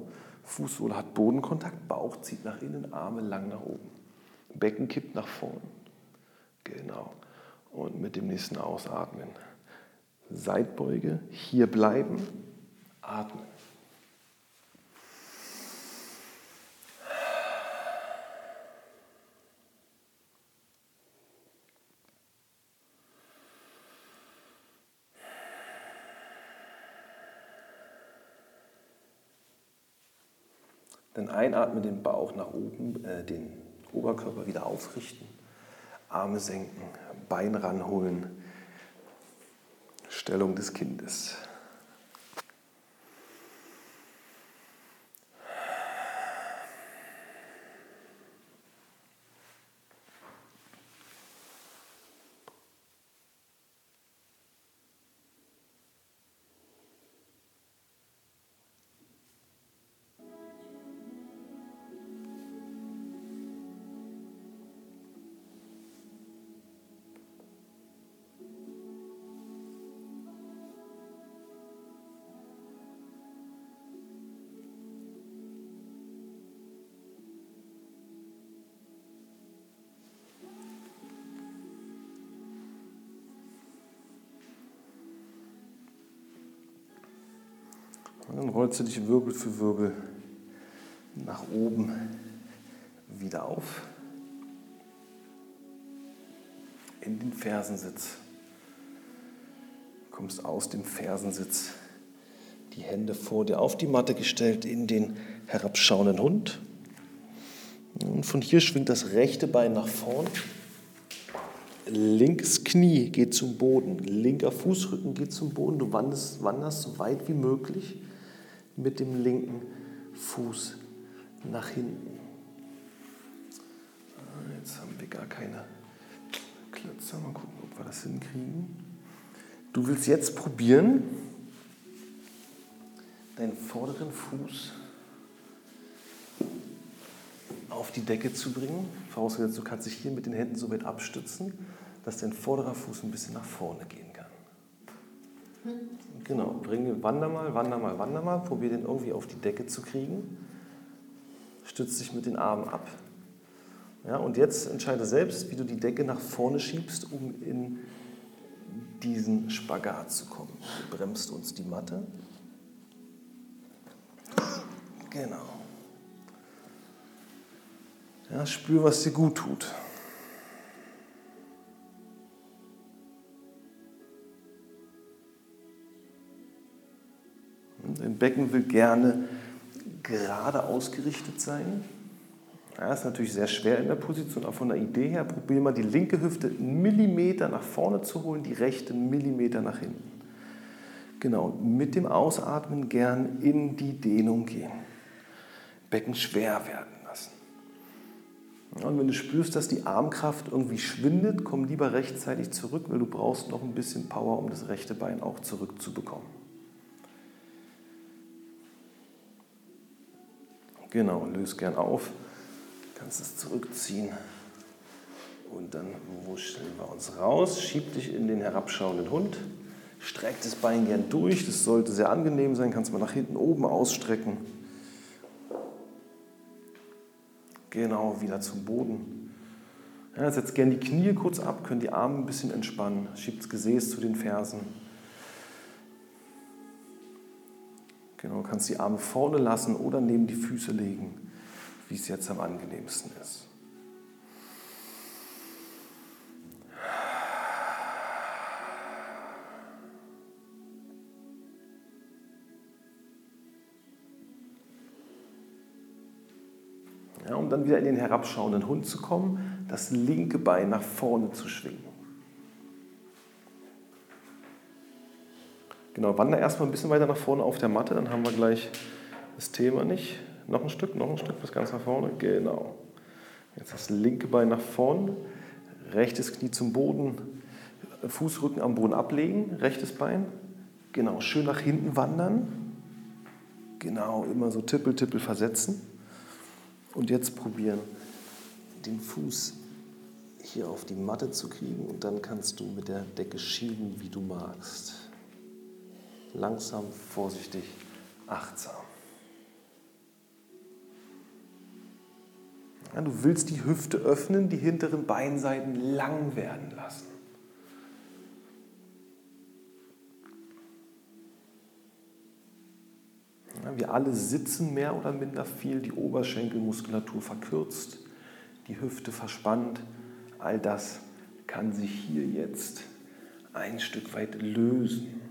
Fußsohle hat Bodenkontakt, Bauch zieht nach innen, Arme lang nach oben. Becken kippt nach vorn. Genau. Und mit dem nächsten Ausatmen. Seitbeuge, hier bleiben, atmen. Dann einatmen, den Bauch nach oben, äh, den Oberkörper wieder aufrichten, Arme senken, Bein ranholen, Stellung des Kindes. Rollst du dich Wirbel für Wirbel nach oben wieder auf in den Fersensitz. Kommst aus dem Fersensitz, die Hände vor dir auf die Matte gestellt in den herabschauenden Hund. Und von hier schwingt das rechte Bein nach vorn. Linkes Knie geht zum Boden, linker Fußrücken geht zum Boden. Du wanderst, wanderst so weit wie möglich mit dem linken Fuß nach hinten. Ah, jetzt haben wir gar keine Klötzer. Mal gucken, ob wir das hinkriegen. Du willst jetzt probieren, deinen vorderen Fuß auf die Decke zu bringen. Vorausgesetzt, du kannst dich hier mit den Händen so weit abstützen, dass dein vorderer Fuß ein bisschen nach vorne gehen kann. Genau, bring, wander mal, wander mal, wander mal, probier den irgendwie auf die Decke zu kriegen. Stütz dich mit den Armen ab. Ja, und jetzt entscheide selbst, wie du die Decke nach vorne schiebst, um in diesen Spagat zu kommen. Du bremst uns die Matte. Genau. Ja, spür, was dir gut tut. Dein Becken will gerne gerade ausgerichtet sein. Ja, ist natürlich sehr schwer in der Position, aber von der Idee her probier mal die linke Hüfte einen Millimeter nach vorne zu holen, die rechte einen Millimeter nach hinten. Genau, mit dem Ausatmen gern in die Dehnung gehen. Becken schwer werden lassen. Und wenn du spürst, dass die Armkraft irgendwie schwindet, komm lieber rechtzeitig zurück, weil du brauchst noch ein bisschen Power, um das rechte Bein auch zurückzubekommen. Genau, löse gern auf. Kannst es zurückziehen. Und dann wuscheln wir uns raus. Schieb dich in den herabschauenden Hund. Streck das Bein gern durch. Das sollte sehr angenehm sein. Kannst mal nach hinten oben ausstrecken. Genau, wieder zum Boden. Ja, setzt gern die Knie kurz ab, könnt die Arme ein bisschen entspannen. Schiebt das Gesäß zu den Fersen. Genau, kannst die Arme vorne lassen oder neben die Füße legen, wie es jetzt am angenehmsten ist. Ja, um dann wieder in den herabschauenden Hund zu kommen, das linke Bein nach vorne zu schwingen. Genau, wander erstmal ein bisschen weiter nach vorne auf der Matte, dann haben wir gleich das Thema nicht. Noch ein Stück, noch ein Stück, bis ganz nach vorne. Genau. Jetzt das linke Bein nach vorne, rechtes Knie zum Boden, Fußrücken am Boden ablegen, rechtes Bein. Genau, schön nach hinten wandern. Genau, immer so tippel, tippel versetzen. Und jetzt probieren, den Fuß hier auf die Matte zu kriegen und dann kannst du mit der Decke schieben, wie du magst langsam, vorsichtig, achtsam. Ja, du willst die Hüfte öffnen, die hinteren Beinseiten lang werden lassen. Ja, wir alle sitzen mehr oder minder viel, die Oberschenkelmuskulatur verkürzt, die Hüfte verspannt. All das kann sich hier jetzt ein Stück weit lösen.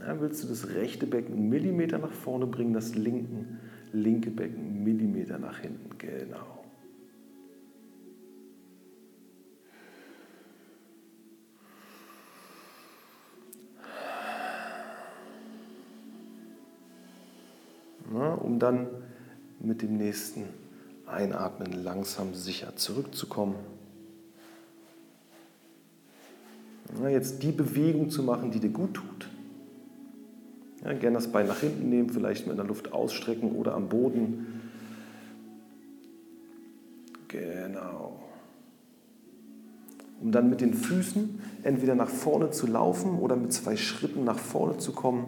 Ja, willst du das rechte Becken einen Millimeter nach vorne bringen, das linken, linke Becken einen Millimeter nach hinten. Genau. Ja, um dann mit dem nächsten Einatmen langsam sicher zurückzukommen. Ja, jetzt die Bewegung zu machen, die dir gut tut. Ja, gerne das Bein nach hinten nehmen, vielleicht mit der Luft ausstrecken oder am Boden. Genau. Um dann mit den Füßen entweder nach vorne zu laufen oder mit zwei Schritten nach vorne zu kommen.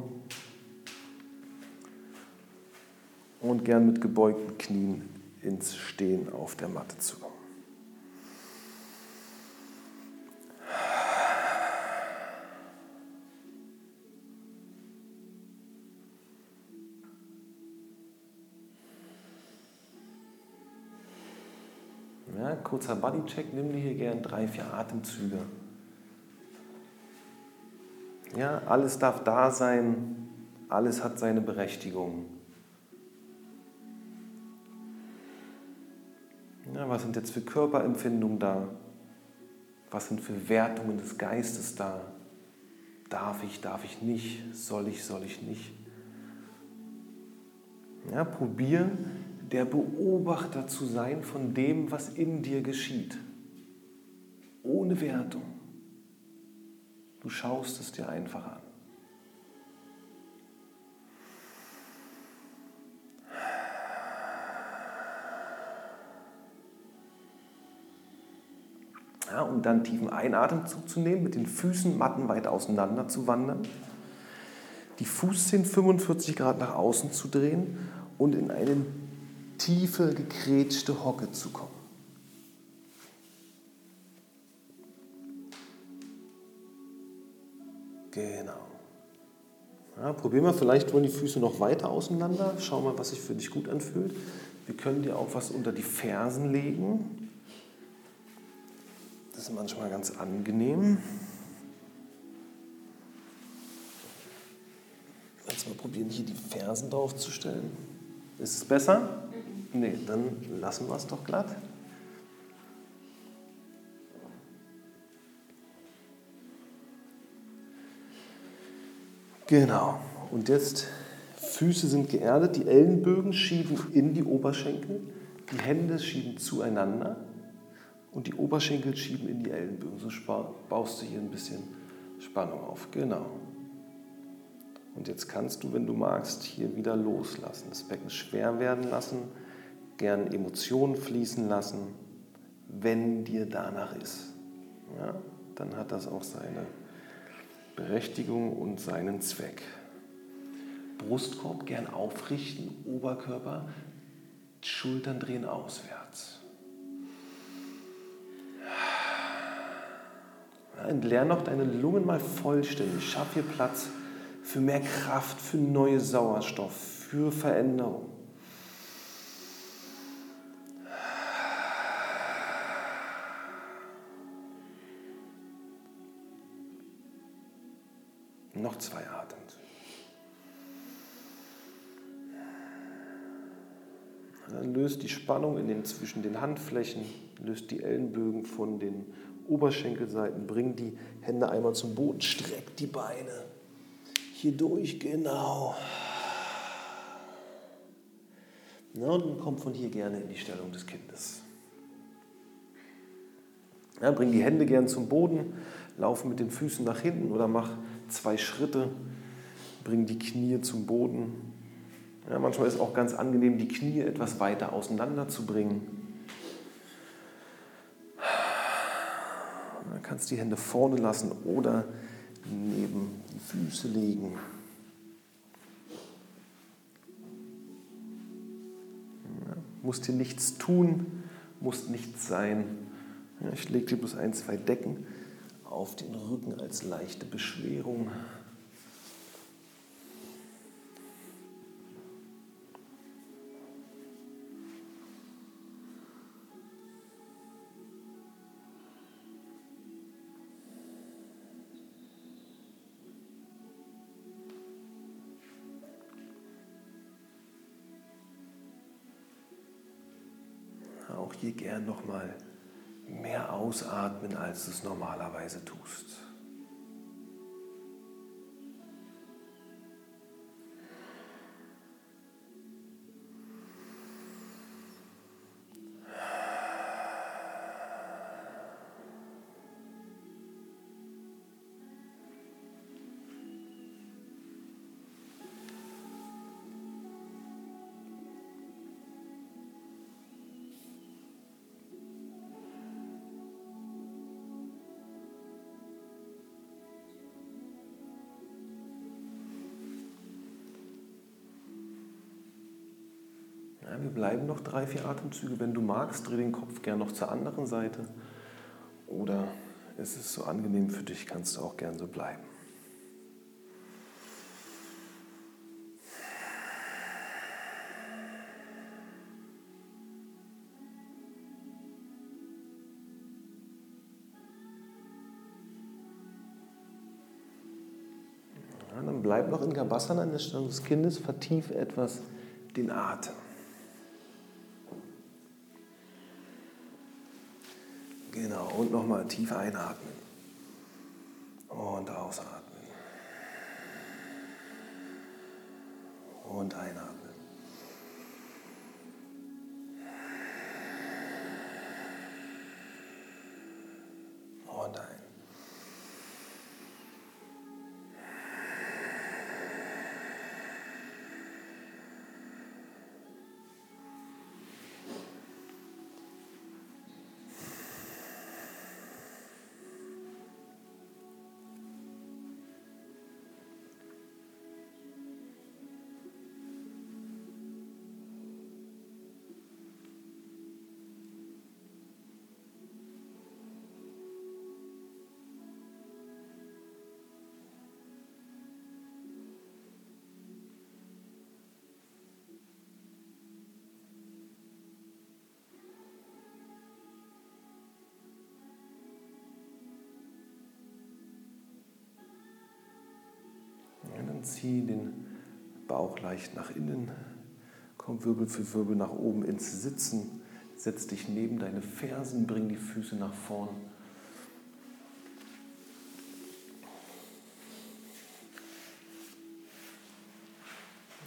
Und gern mit gebeugten Knien ins Stehen auf der Matte zu kommen. Kurzer Bodycheck, nimm dir hier gern drei, vier Atemzüge. Ja, alles darf da sein, alles hat seine Berechtigung. Ja, was sind jetzt für Körperempfindungen da? Was sind für Wertungen des Geistes da? Darf ich, darf ich nicht? Soll ich, soll ich nicht? Ja, probier der Beobachter zu sein von dem, was in dir geschieht. Ohne Wertung. Du schaust es dir einfach an. Ja, und dann tiefen Einatemzug zu nehmen, mit den Füßen mattenweit auseinander zu wandern, die Fußzehen 45 Grad nach außen zu drehen und in eine tiefe, gekrätschte Hocke zu kommen. Genau. Ja, probier mal, vielleicht wollen die Füße noch weiter auseinander. Schau mal, was sich für dich gut anfühlt. Wir können dir auch was unter die Fersen legen. Das ist manchmal ganz angenehm. Jetzt mal probieren, hier die Fersen draufzustellen. Ist es besser? Nee, dann lassen wir es doch glatt. Genau. Und jetzt Füße sind geerdet, die Ellenbögen schieben in die Oberschenkel, die Hände schieben zueinander und die Oberschenkel schieben in die Ellenbögen. So baust du hier ein bisschen Spannung auf. Genau. Und jetzt kannst du, wenn du magst, hier wieder loslassen. Das Becken schwer werden lassen, gern Emotionen fließen lassen, wenn dir danach ist. Ja, dann hat das auch seine Berechtigung und seinen Zweck. Brustkorb gern aufrichten, Oberkörper, Schultern drehen auswärts. Entleer noch deine Lungen mal vollständig. Schaff hier Platz für mehr Kraft, für neue Sauerstoff, für Veränderung. Noch zwei Atem. Dann löst die Spannung in den, zwischen den Handflächen, löst die Ellenbögen von den Oberschenkelseiten, bring die Hände einmal zum Boden, streck die Beine hier durch, genau. Na, und dann kommt von hier gerne in die Stellung des Kindes. Ja, bring die Hände gern zum Boden, lauf mit den Füßen nach hinten oder mach zwei Schritte, bring die Knie zum Boden. Ja, manchmal ist es auch ganz angenehm, die Knie etwas weiter auseinander zu bringen. kannst die Hände vorne lassen oder neben die Füße legen. Ja, musst dir nichts tun, muss nichts sein. Ich lege dir bloß ein, zwei Decken auf den Rücken als leichte Beschwerung. Auch hier gern nochmal ausatmen, als du es normalerweise tust. Bleiben noch drei, vier Atemzüge. Wenn du magst, dreh den Kopf gern noch zur anderen Seite. Oder ist es so angenehm für dich, kannst du auch gern so bleiben. Bleib noch in Gabasana an der Stellung des Kindes, vertiefe etwas den Atem. Genau, und nochmal tief einatmen. Und ausatmen. Und einatmen. Zieh den Bauch leicht nach innen. Komm Wirbel für Wirbel nach oben ins Sitzen. Setz dich neben deine Fersen, bring die Füße nach vorn.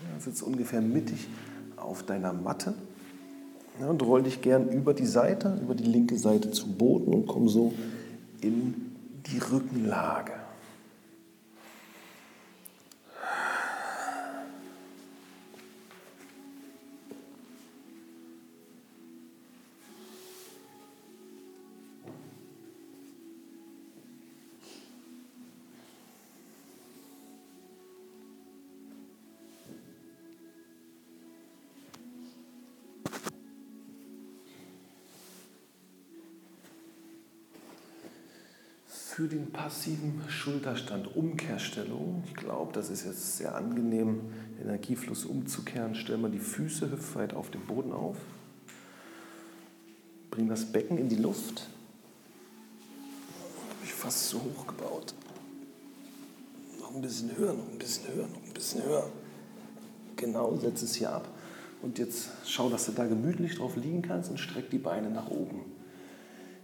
Ja, sitz ungefähr mittig auf deiner Matte. Ja, und roll dich gern über die Seite, über die linke Seite zu Boden und komm so in die Rückenlage. Für den passiven Schulterstand, Umkehrstellung. Ich glaube, das ist jetzt sehr angenehm, Energiefluss umzukehren. Stell mal die Füße hüftweit auf dem Boden auf. Bring das Becken in die Luft. Habe ich fast so hoch gebaut. Noch ein bisschen höher, noch ein bisschen höher, noch ein bisschen höher. Genau, setz es hier ab. Und jetzt schau, dass du da gemütlich drauf liegen kannst und streck die Beine nach oben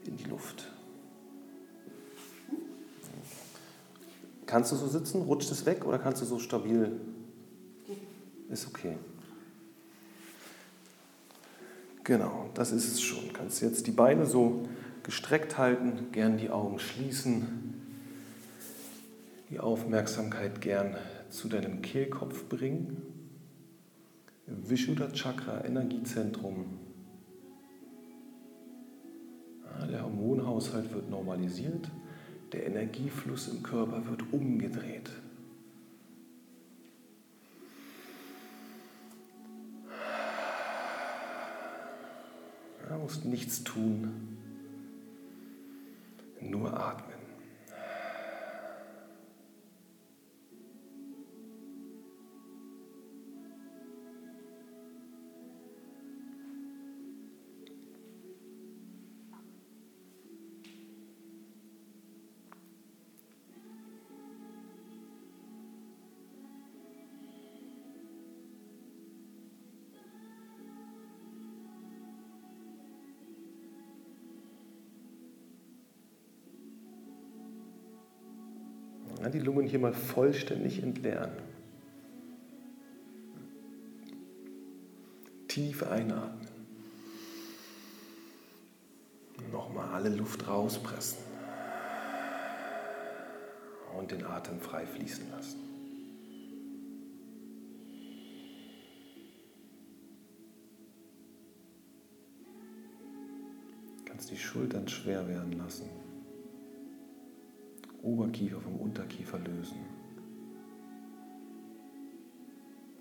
in die Luft. Kannst du so sitzen? Rutscht es weg oder kannst du so stabil? Ist okay. Genau, das ist es schon. Kannst jetzt die Beine so gestreckt halten, gern die Augen schließen, die Aufmerksamkeit gern zu deinem Kehlkopf bringen. Vishuddha Chakra, Energiezentrum. Der Hormonhaushalt wird normalisiert. Der Energiefluss im Körper wird umgedreht. Ja, musst nichts tun, nur atmen. Ja, die Lungen hier mal vollständig entleeren. Tief einatmen. Nochmal alle Luft rauspressen. Und den Atem frei fließen lassen. Kannst die Schultern schwer werden lassen. Oberkiefer vom Unterkiefer lösen.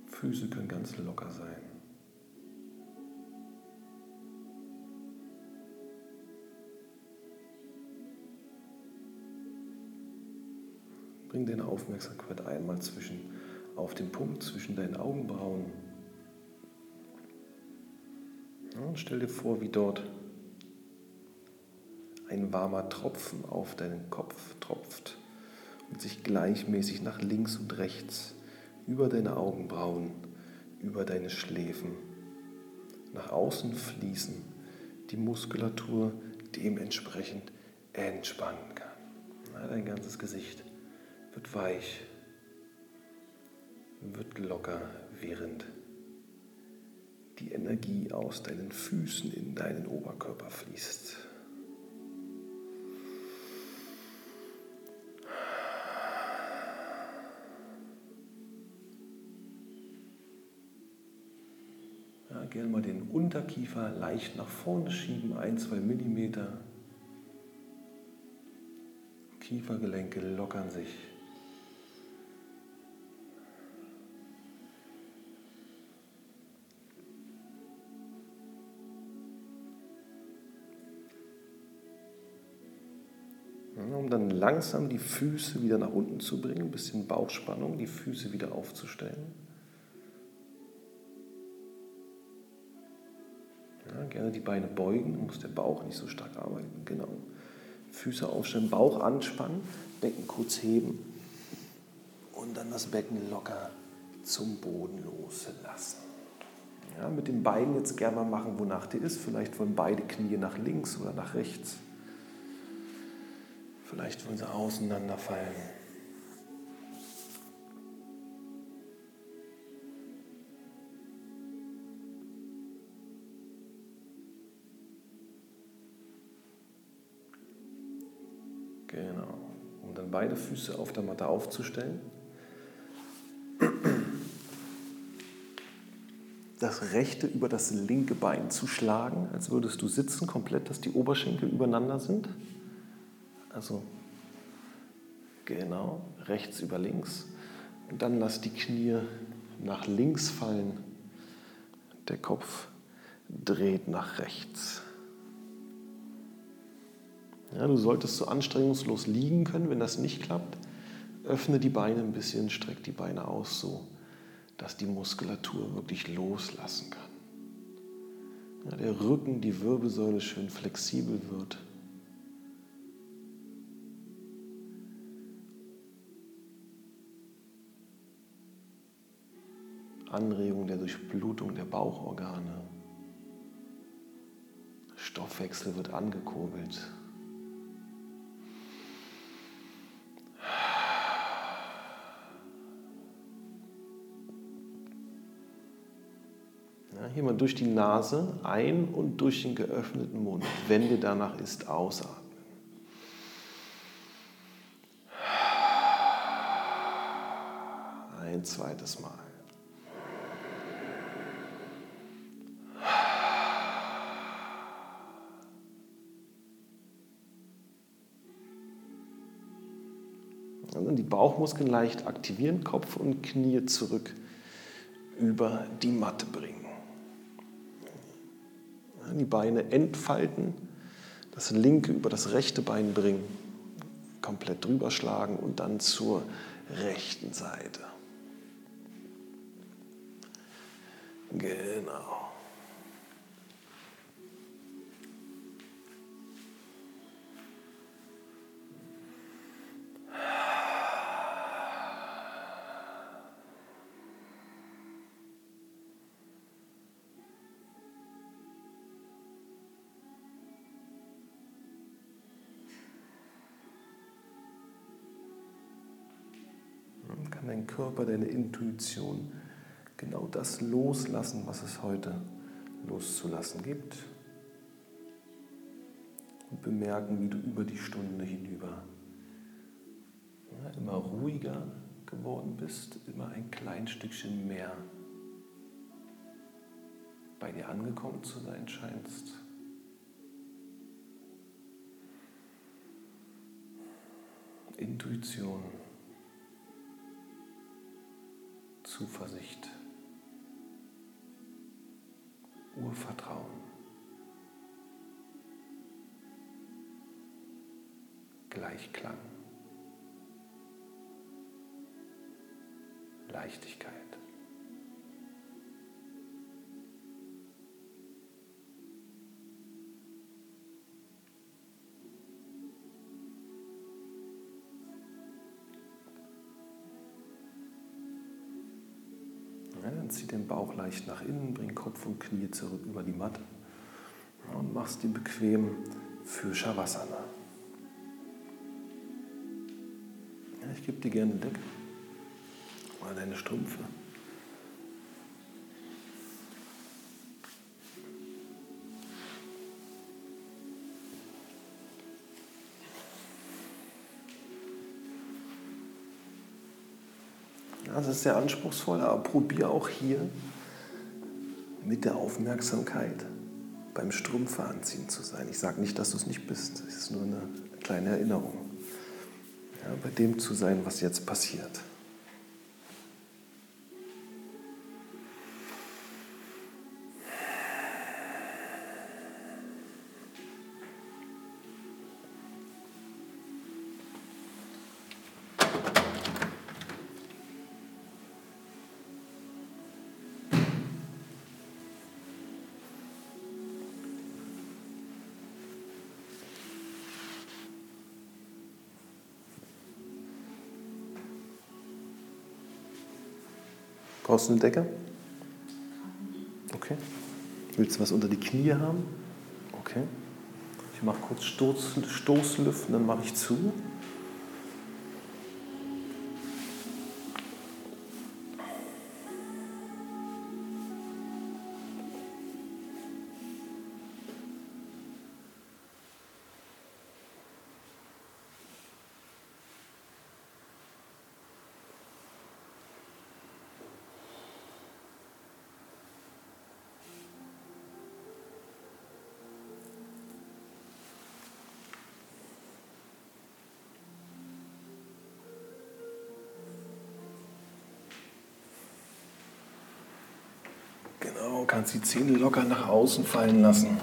Füße können ganz locker sein. Bring deine Aufmerksamkeit einmal zwischen, auf den Punkt zwischen deinen Augenbrauen. Und stell dir vor, wie dort ein warmer Tropfen auf deinen Kopf tropft und sich gleichmäßig nach links und rechts über deine Augenbrauen, über deine Schläfen nach außen fließen, die Muskulatur dementsprechend entspannen kann. Dein ganzes Gesicht wird weich, wird locker, während die Energie aus deinen Füßen in deinen Oberkörper fließt. Gerne mal den Unterkiefer leicht nach vorne schieben, ein, zwei Millimeter. Kiefergelenke lockern sich. Um dann langsam die Füße wieder nach unten zu bringen, ein bisschen Bauchspannung, die Füße wieder aufzustellen. Ja, gerne die Beine beugen, muss der Bauch nicht so stark arbeiten. Genau. Füße aufstellen, Bauch anspannen, Becken kurz heben und dann das Becken locker zum Boden loslassen. Ja, mit den Beinen jetzt gerne mal machen, wonach dir ist. Vielleicht wollen beide Knie nach links oder nach rechts. Vielleicht wollen sie auseinanderfallen. Beide Füße auf der Matte aufzustellen. Das rechte über das linke Bein zu schlagen, als würdest du sitzen, komplett, dass die Oberschenkel übereinander sind. Also genau, rechts über links. Und dann lass die Knie nach links fallen. Der Kopf dreht nach rechts. Ja, du solltest so anstrengungslos liegen können. Wenn das nicht klappt, öffne die Beine ein bisschen, streck die Beine aus, so dass die Muskulatur wirklich loslassen kann. Ja, der Rücken, die Wirbelsäule schön flexibel wird. Anregung der Durchblutung der Bauchorgane. Stoffwechsel wird angekurbelt. Hier mal durch die Nase ein und durch den geöffneten Mund, wenn dir danach ist, ausatmen. Ein zweites Mal. Und die Bauchmuskeln leicht aktivieren, Kopf und Knie zurück über die Matte bringen. Die Beine entfalten, das linke über das rechte Bein bringen, komplett drüber schlagen und dann zur rechten Seite. Genau. Dein Körper, deine Intuition genau das loslassen, was es heute loszulassen gibt. Und bemerken, wie du über die Stunde hinüber ja, immer ruhiger geworden bist, immer ein klein Stückchen mehr bei dir angekommen zu sein scheinst. Intuition, Zuversicht. Urvertrauen. Gleichklang. Leichtigkeit. Zieh den Bauch leicht nach innen, bring Kopf und Knie zurück über die Matte und machst die bequem für Shavasana. ich gebe dir gerne Decke oder deine Strümpfe. Ist sehr anspruchsvoll, aber probier auch hier mit der Aufmerksamkeit beim Strümpfe anziehen zu sein. Ich sage nicht, dass du es nicht bist. Es ist nur eine kleine Erinnerung. Ja, bei dem zu sein, was jetzt passiert. Brauchst du eine Decke? Okay. Willst du was unter die Knie haben? Okay. Ich mache kurz Stoß, Stoßlüften, dann mache ich zu. Kannst die Zähne locker nach außen fallen lassen.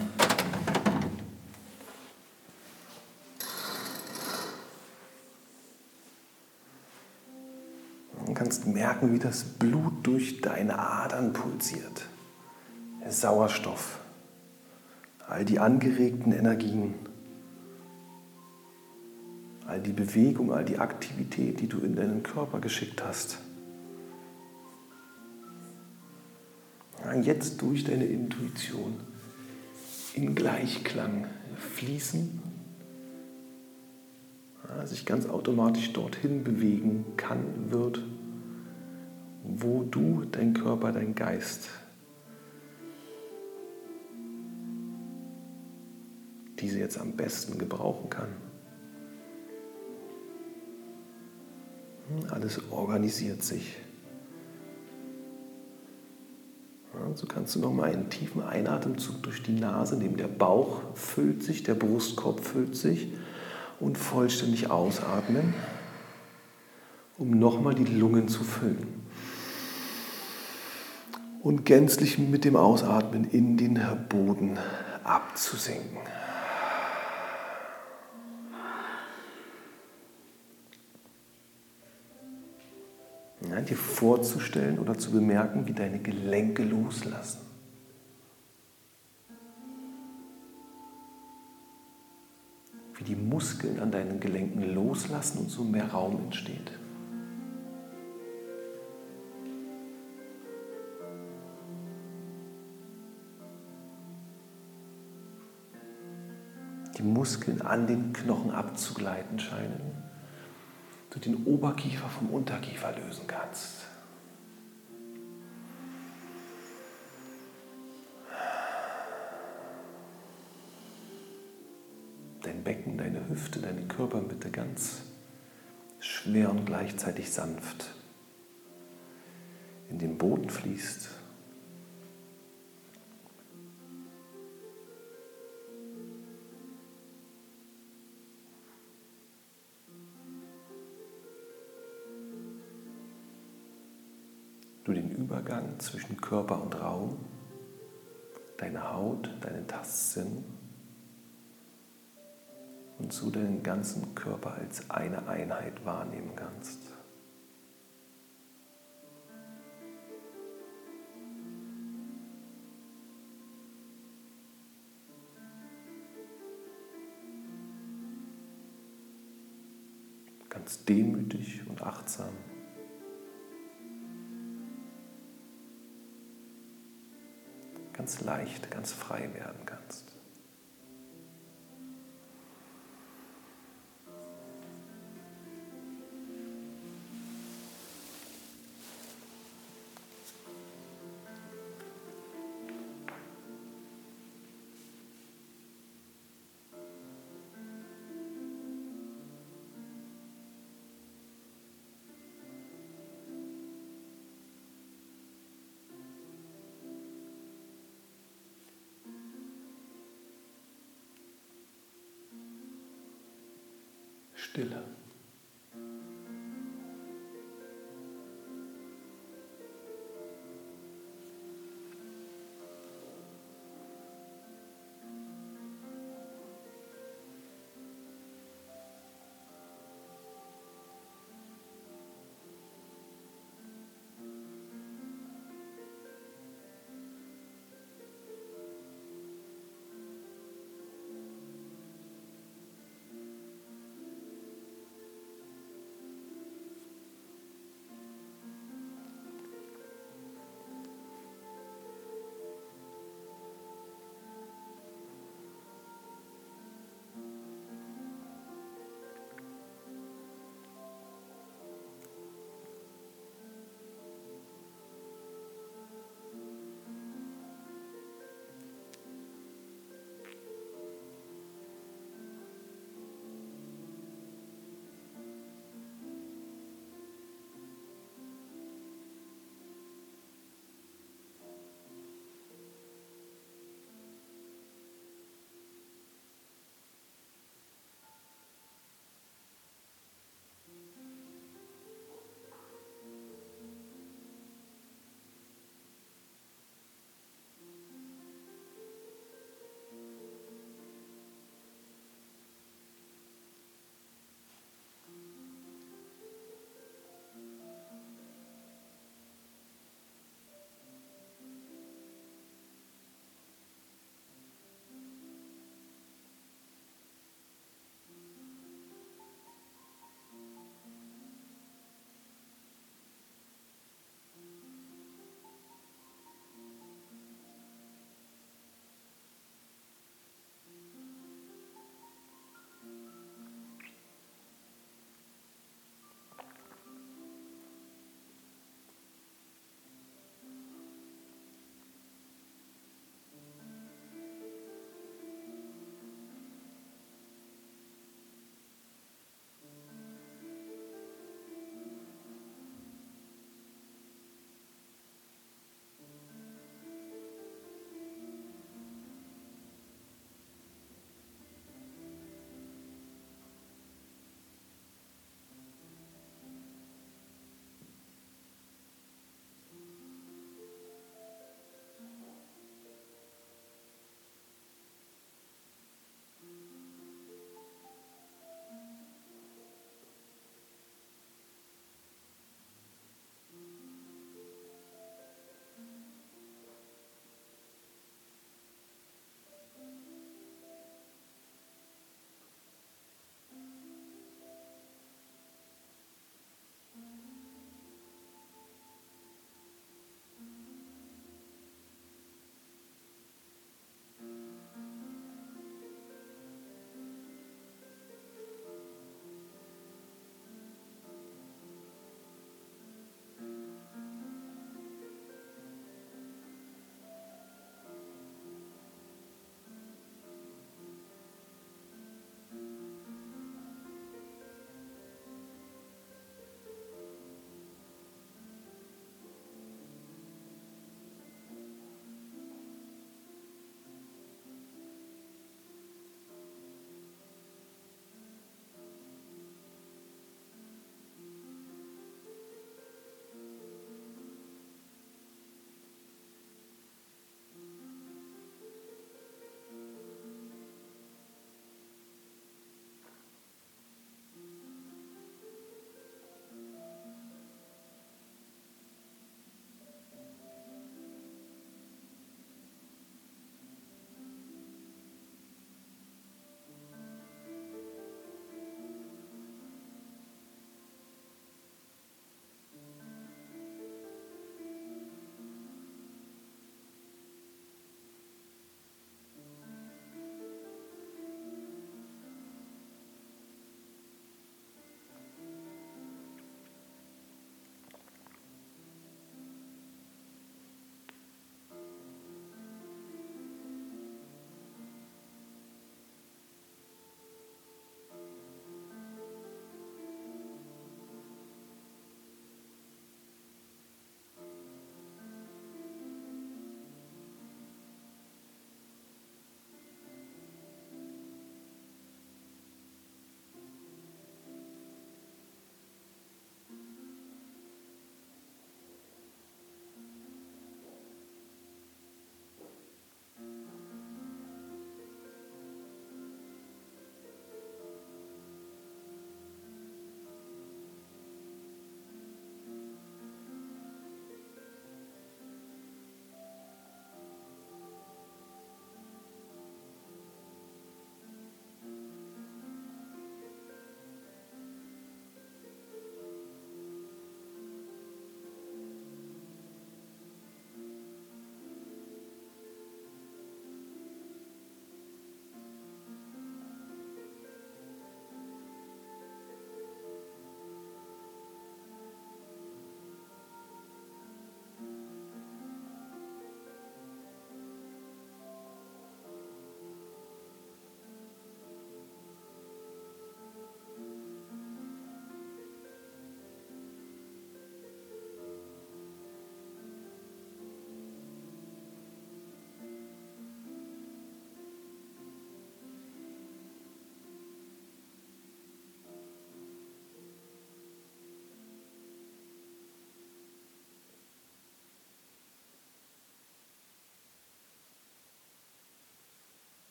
Du kannst merken, wie das Blut durch deine Adern pulsiert. Sauerstoff, all die angeregten Energien, all die Bewegung, all die Aktivität, die du in deinen Körper geschickt hast. Jetzt durch deine Intuition in Gleichklang fließen, sich ganz automatisch dorthin bewegen kann, wird, wo du, dein Körper, dein Geist diese jetzt am besten gebrauchen kann. Alles organisiert sich. So kannst du nochmal einen tiefen Einatemzug durch die Nase nehmen. Der Bauch füllt sich, der Brustkorb füllt sich und vollständig ausatmen, um nochmal die Lungen zu füllen. Und gänzlich mit dem Ausatmen in den Boden abzusinken. Ja, dir vorzustellen oder zu bemerken, wie deine Gelenke loslassen. Wie die Muskeln an deinen Gelenken loslassen und so mehr Raum entsteht. Die Muskeln an den Knochen abzugleiten scheinen du den Oberkiefer vom Unterkiefer lösen kannst. Dein Becken, deine Hüfte, deine Körpermitte ganz schwer und gleichzeitig sanft in den Boden fließt. Zwischen Körper und Raum, deine Haut, deinen Tastsinn und so deinen ganzen Körper als eine Einheit wahrnehmen kannst. Ganz demütig und achtsam. Ganz leicht, ganz frei werden kannst. Stille.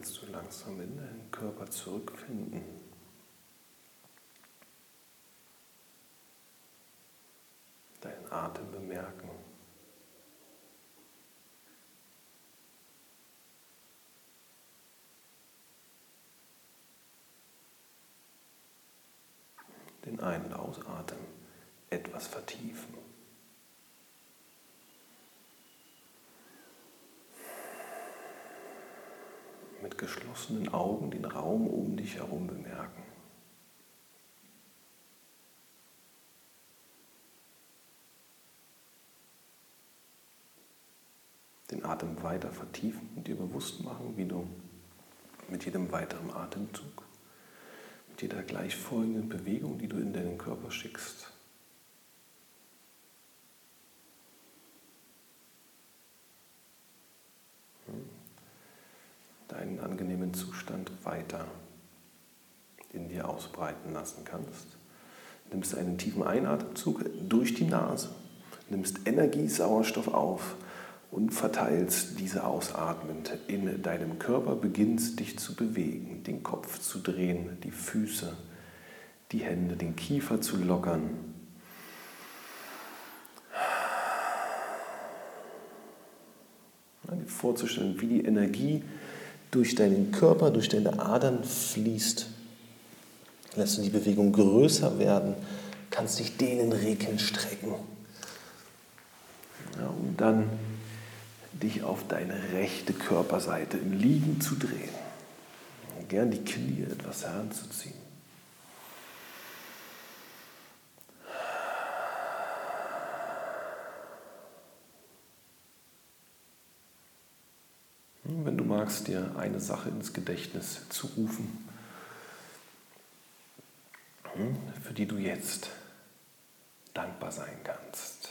Kannst du langsam in deinen Körper zurückfinden. Deinen Atem bemerken. Den Ein- und Ausatmen etwas vertiefen. Mit geschlossenen Augen den Raum um dich herum bemerken. Den Atem weiter vertiefen und dir bewusst machen, wie du mit jedem weiteren Atemzug, mit jeder gleichfolgenden Bewegung, die du in deinen Körper schickst, angenehmen Zustand weiter in dir ausbreiten lassen kannst. Nimmst einen tiefen Einatemzug durch die Nase, nimmst Energie, Sauerstoff auf und verteilst diese ausatmend in deinem Körper, beginnst dich zu bewegen, den Kopf zu drehen, die Füße, die Hände, den Kiefer zu lockern. Vorzustellen, wie die Energie durch deinen Körper, durch deine Adern fließt. Lässt du die Bewegung größer werden, kannst dich dehnen, regeln, strecken. Ja, um dann dich auf deine rechte Körperseite im Liegen zu drehen. Und gern die Knie etwas heranzuziehen. Magst, dir eine Sache ins Gedächtnis zu rufen, hm, für die du jetzt dankbar sein kannst.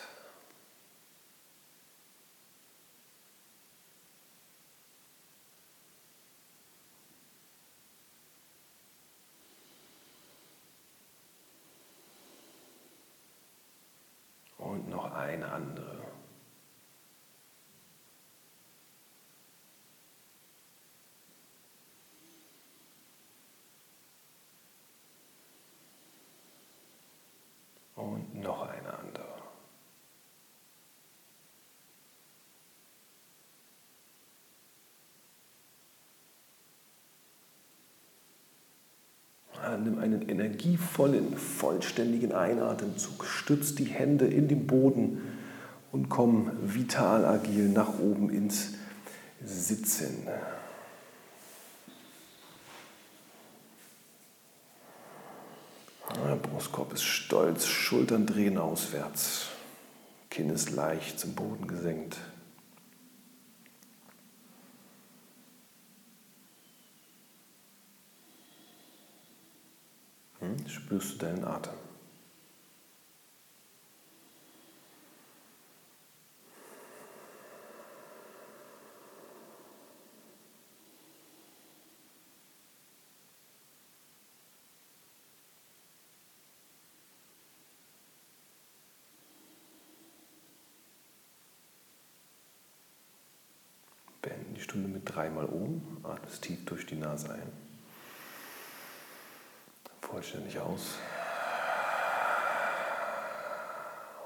Und noch eine andere. Und noch eine andere. Nimm einen energievollen, vollständigen Einatemzug, stütz die Hände in den Boden und komm vital agil nach oben ins Sitzen. Der Brustkorb ist stolz, Schultern drehen auswärts, Kinn ist leicht zum Boden gesenkt. Spürst du deinen Atem? Beenden die Stunde mit dreimal um, atmest tief durch die Nase ein vollständig aus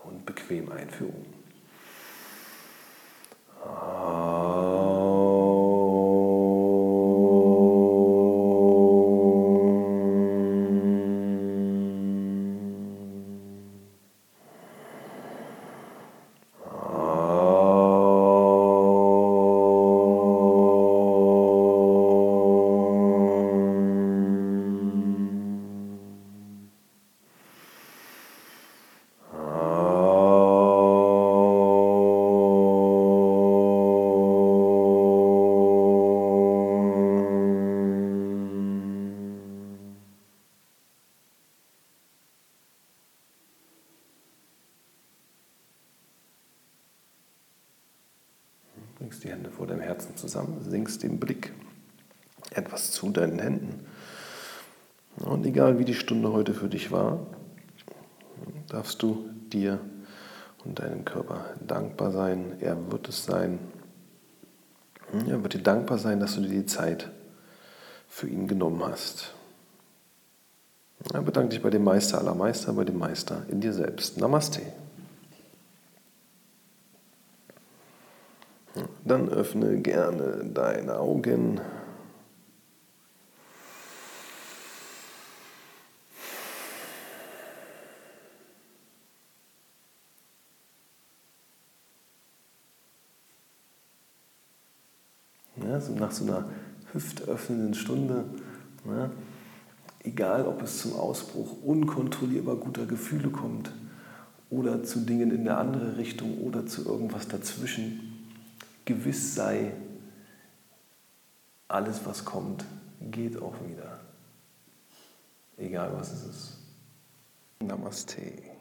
und bequem Einführung. Den Blick etwas zu deinen Händen. Und egal wie die Stunde heute für dich war, darfst du dir und deinem Körper dankbar sein. Er wird es sein. Er wird dir dankbar sein, dass du dir die Zeit für ihn genommen hast. Ja, bedanke dich bei dem Meister aller Meister, bei dem Meister in dir selbst. Namaste. Dann öffne gerne deine Augen. Ja, so nach so einer hüftöffnenden Stunde, ja, egal ob es zum Ausbruch unkontrollierbar guter Gefühle kommt oder zu Dingen in der andere Richtung oder zu irgendwas dazwischen, gewiss sei, alles was kommt, geht auch wieder. Egal was es ist. Namaste.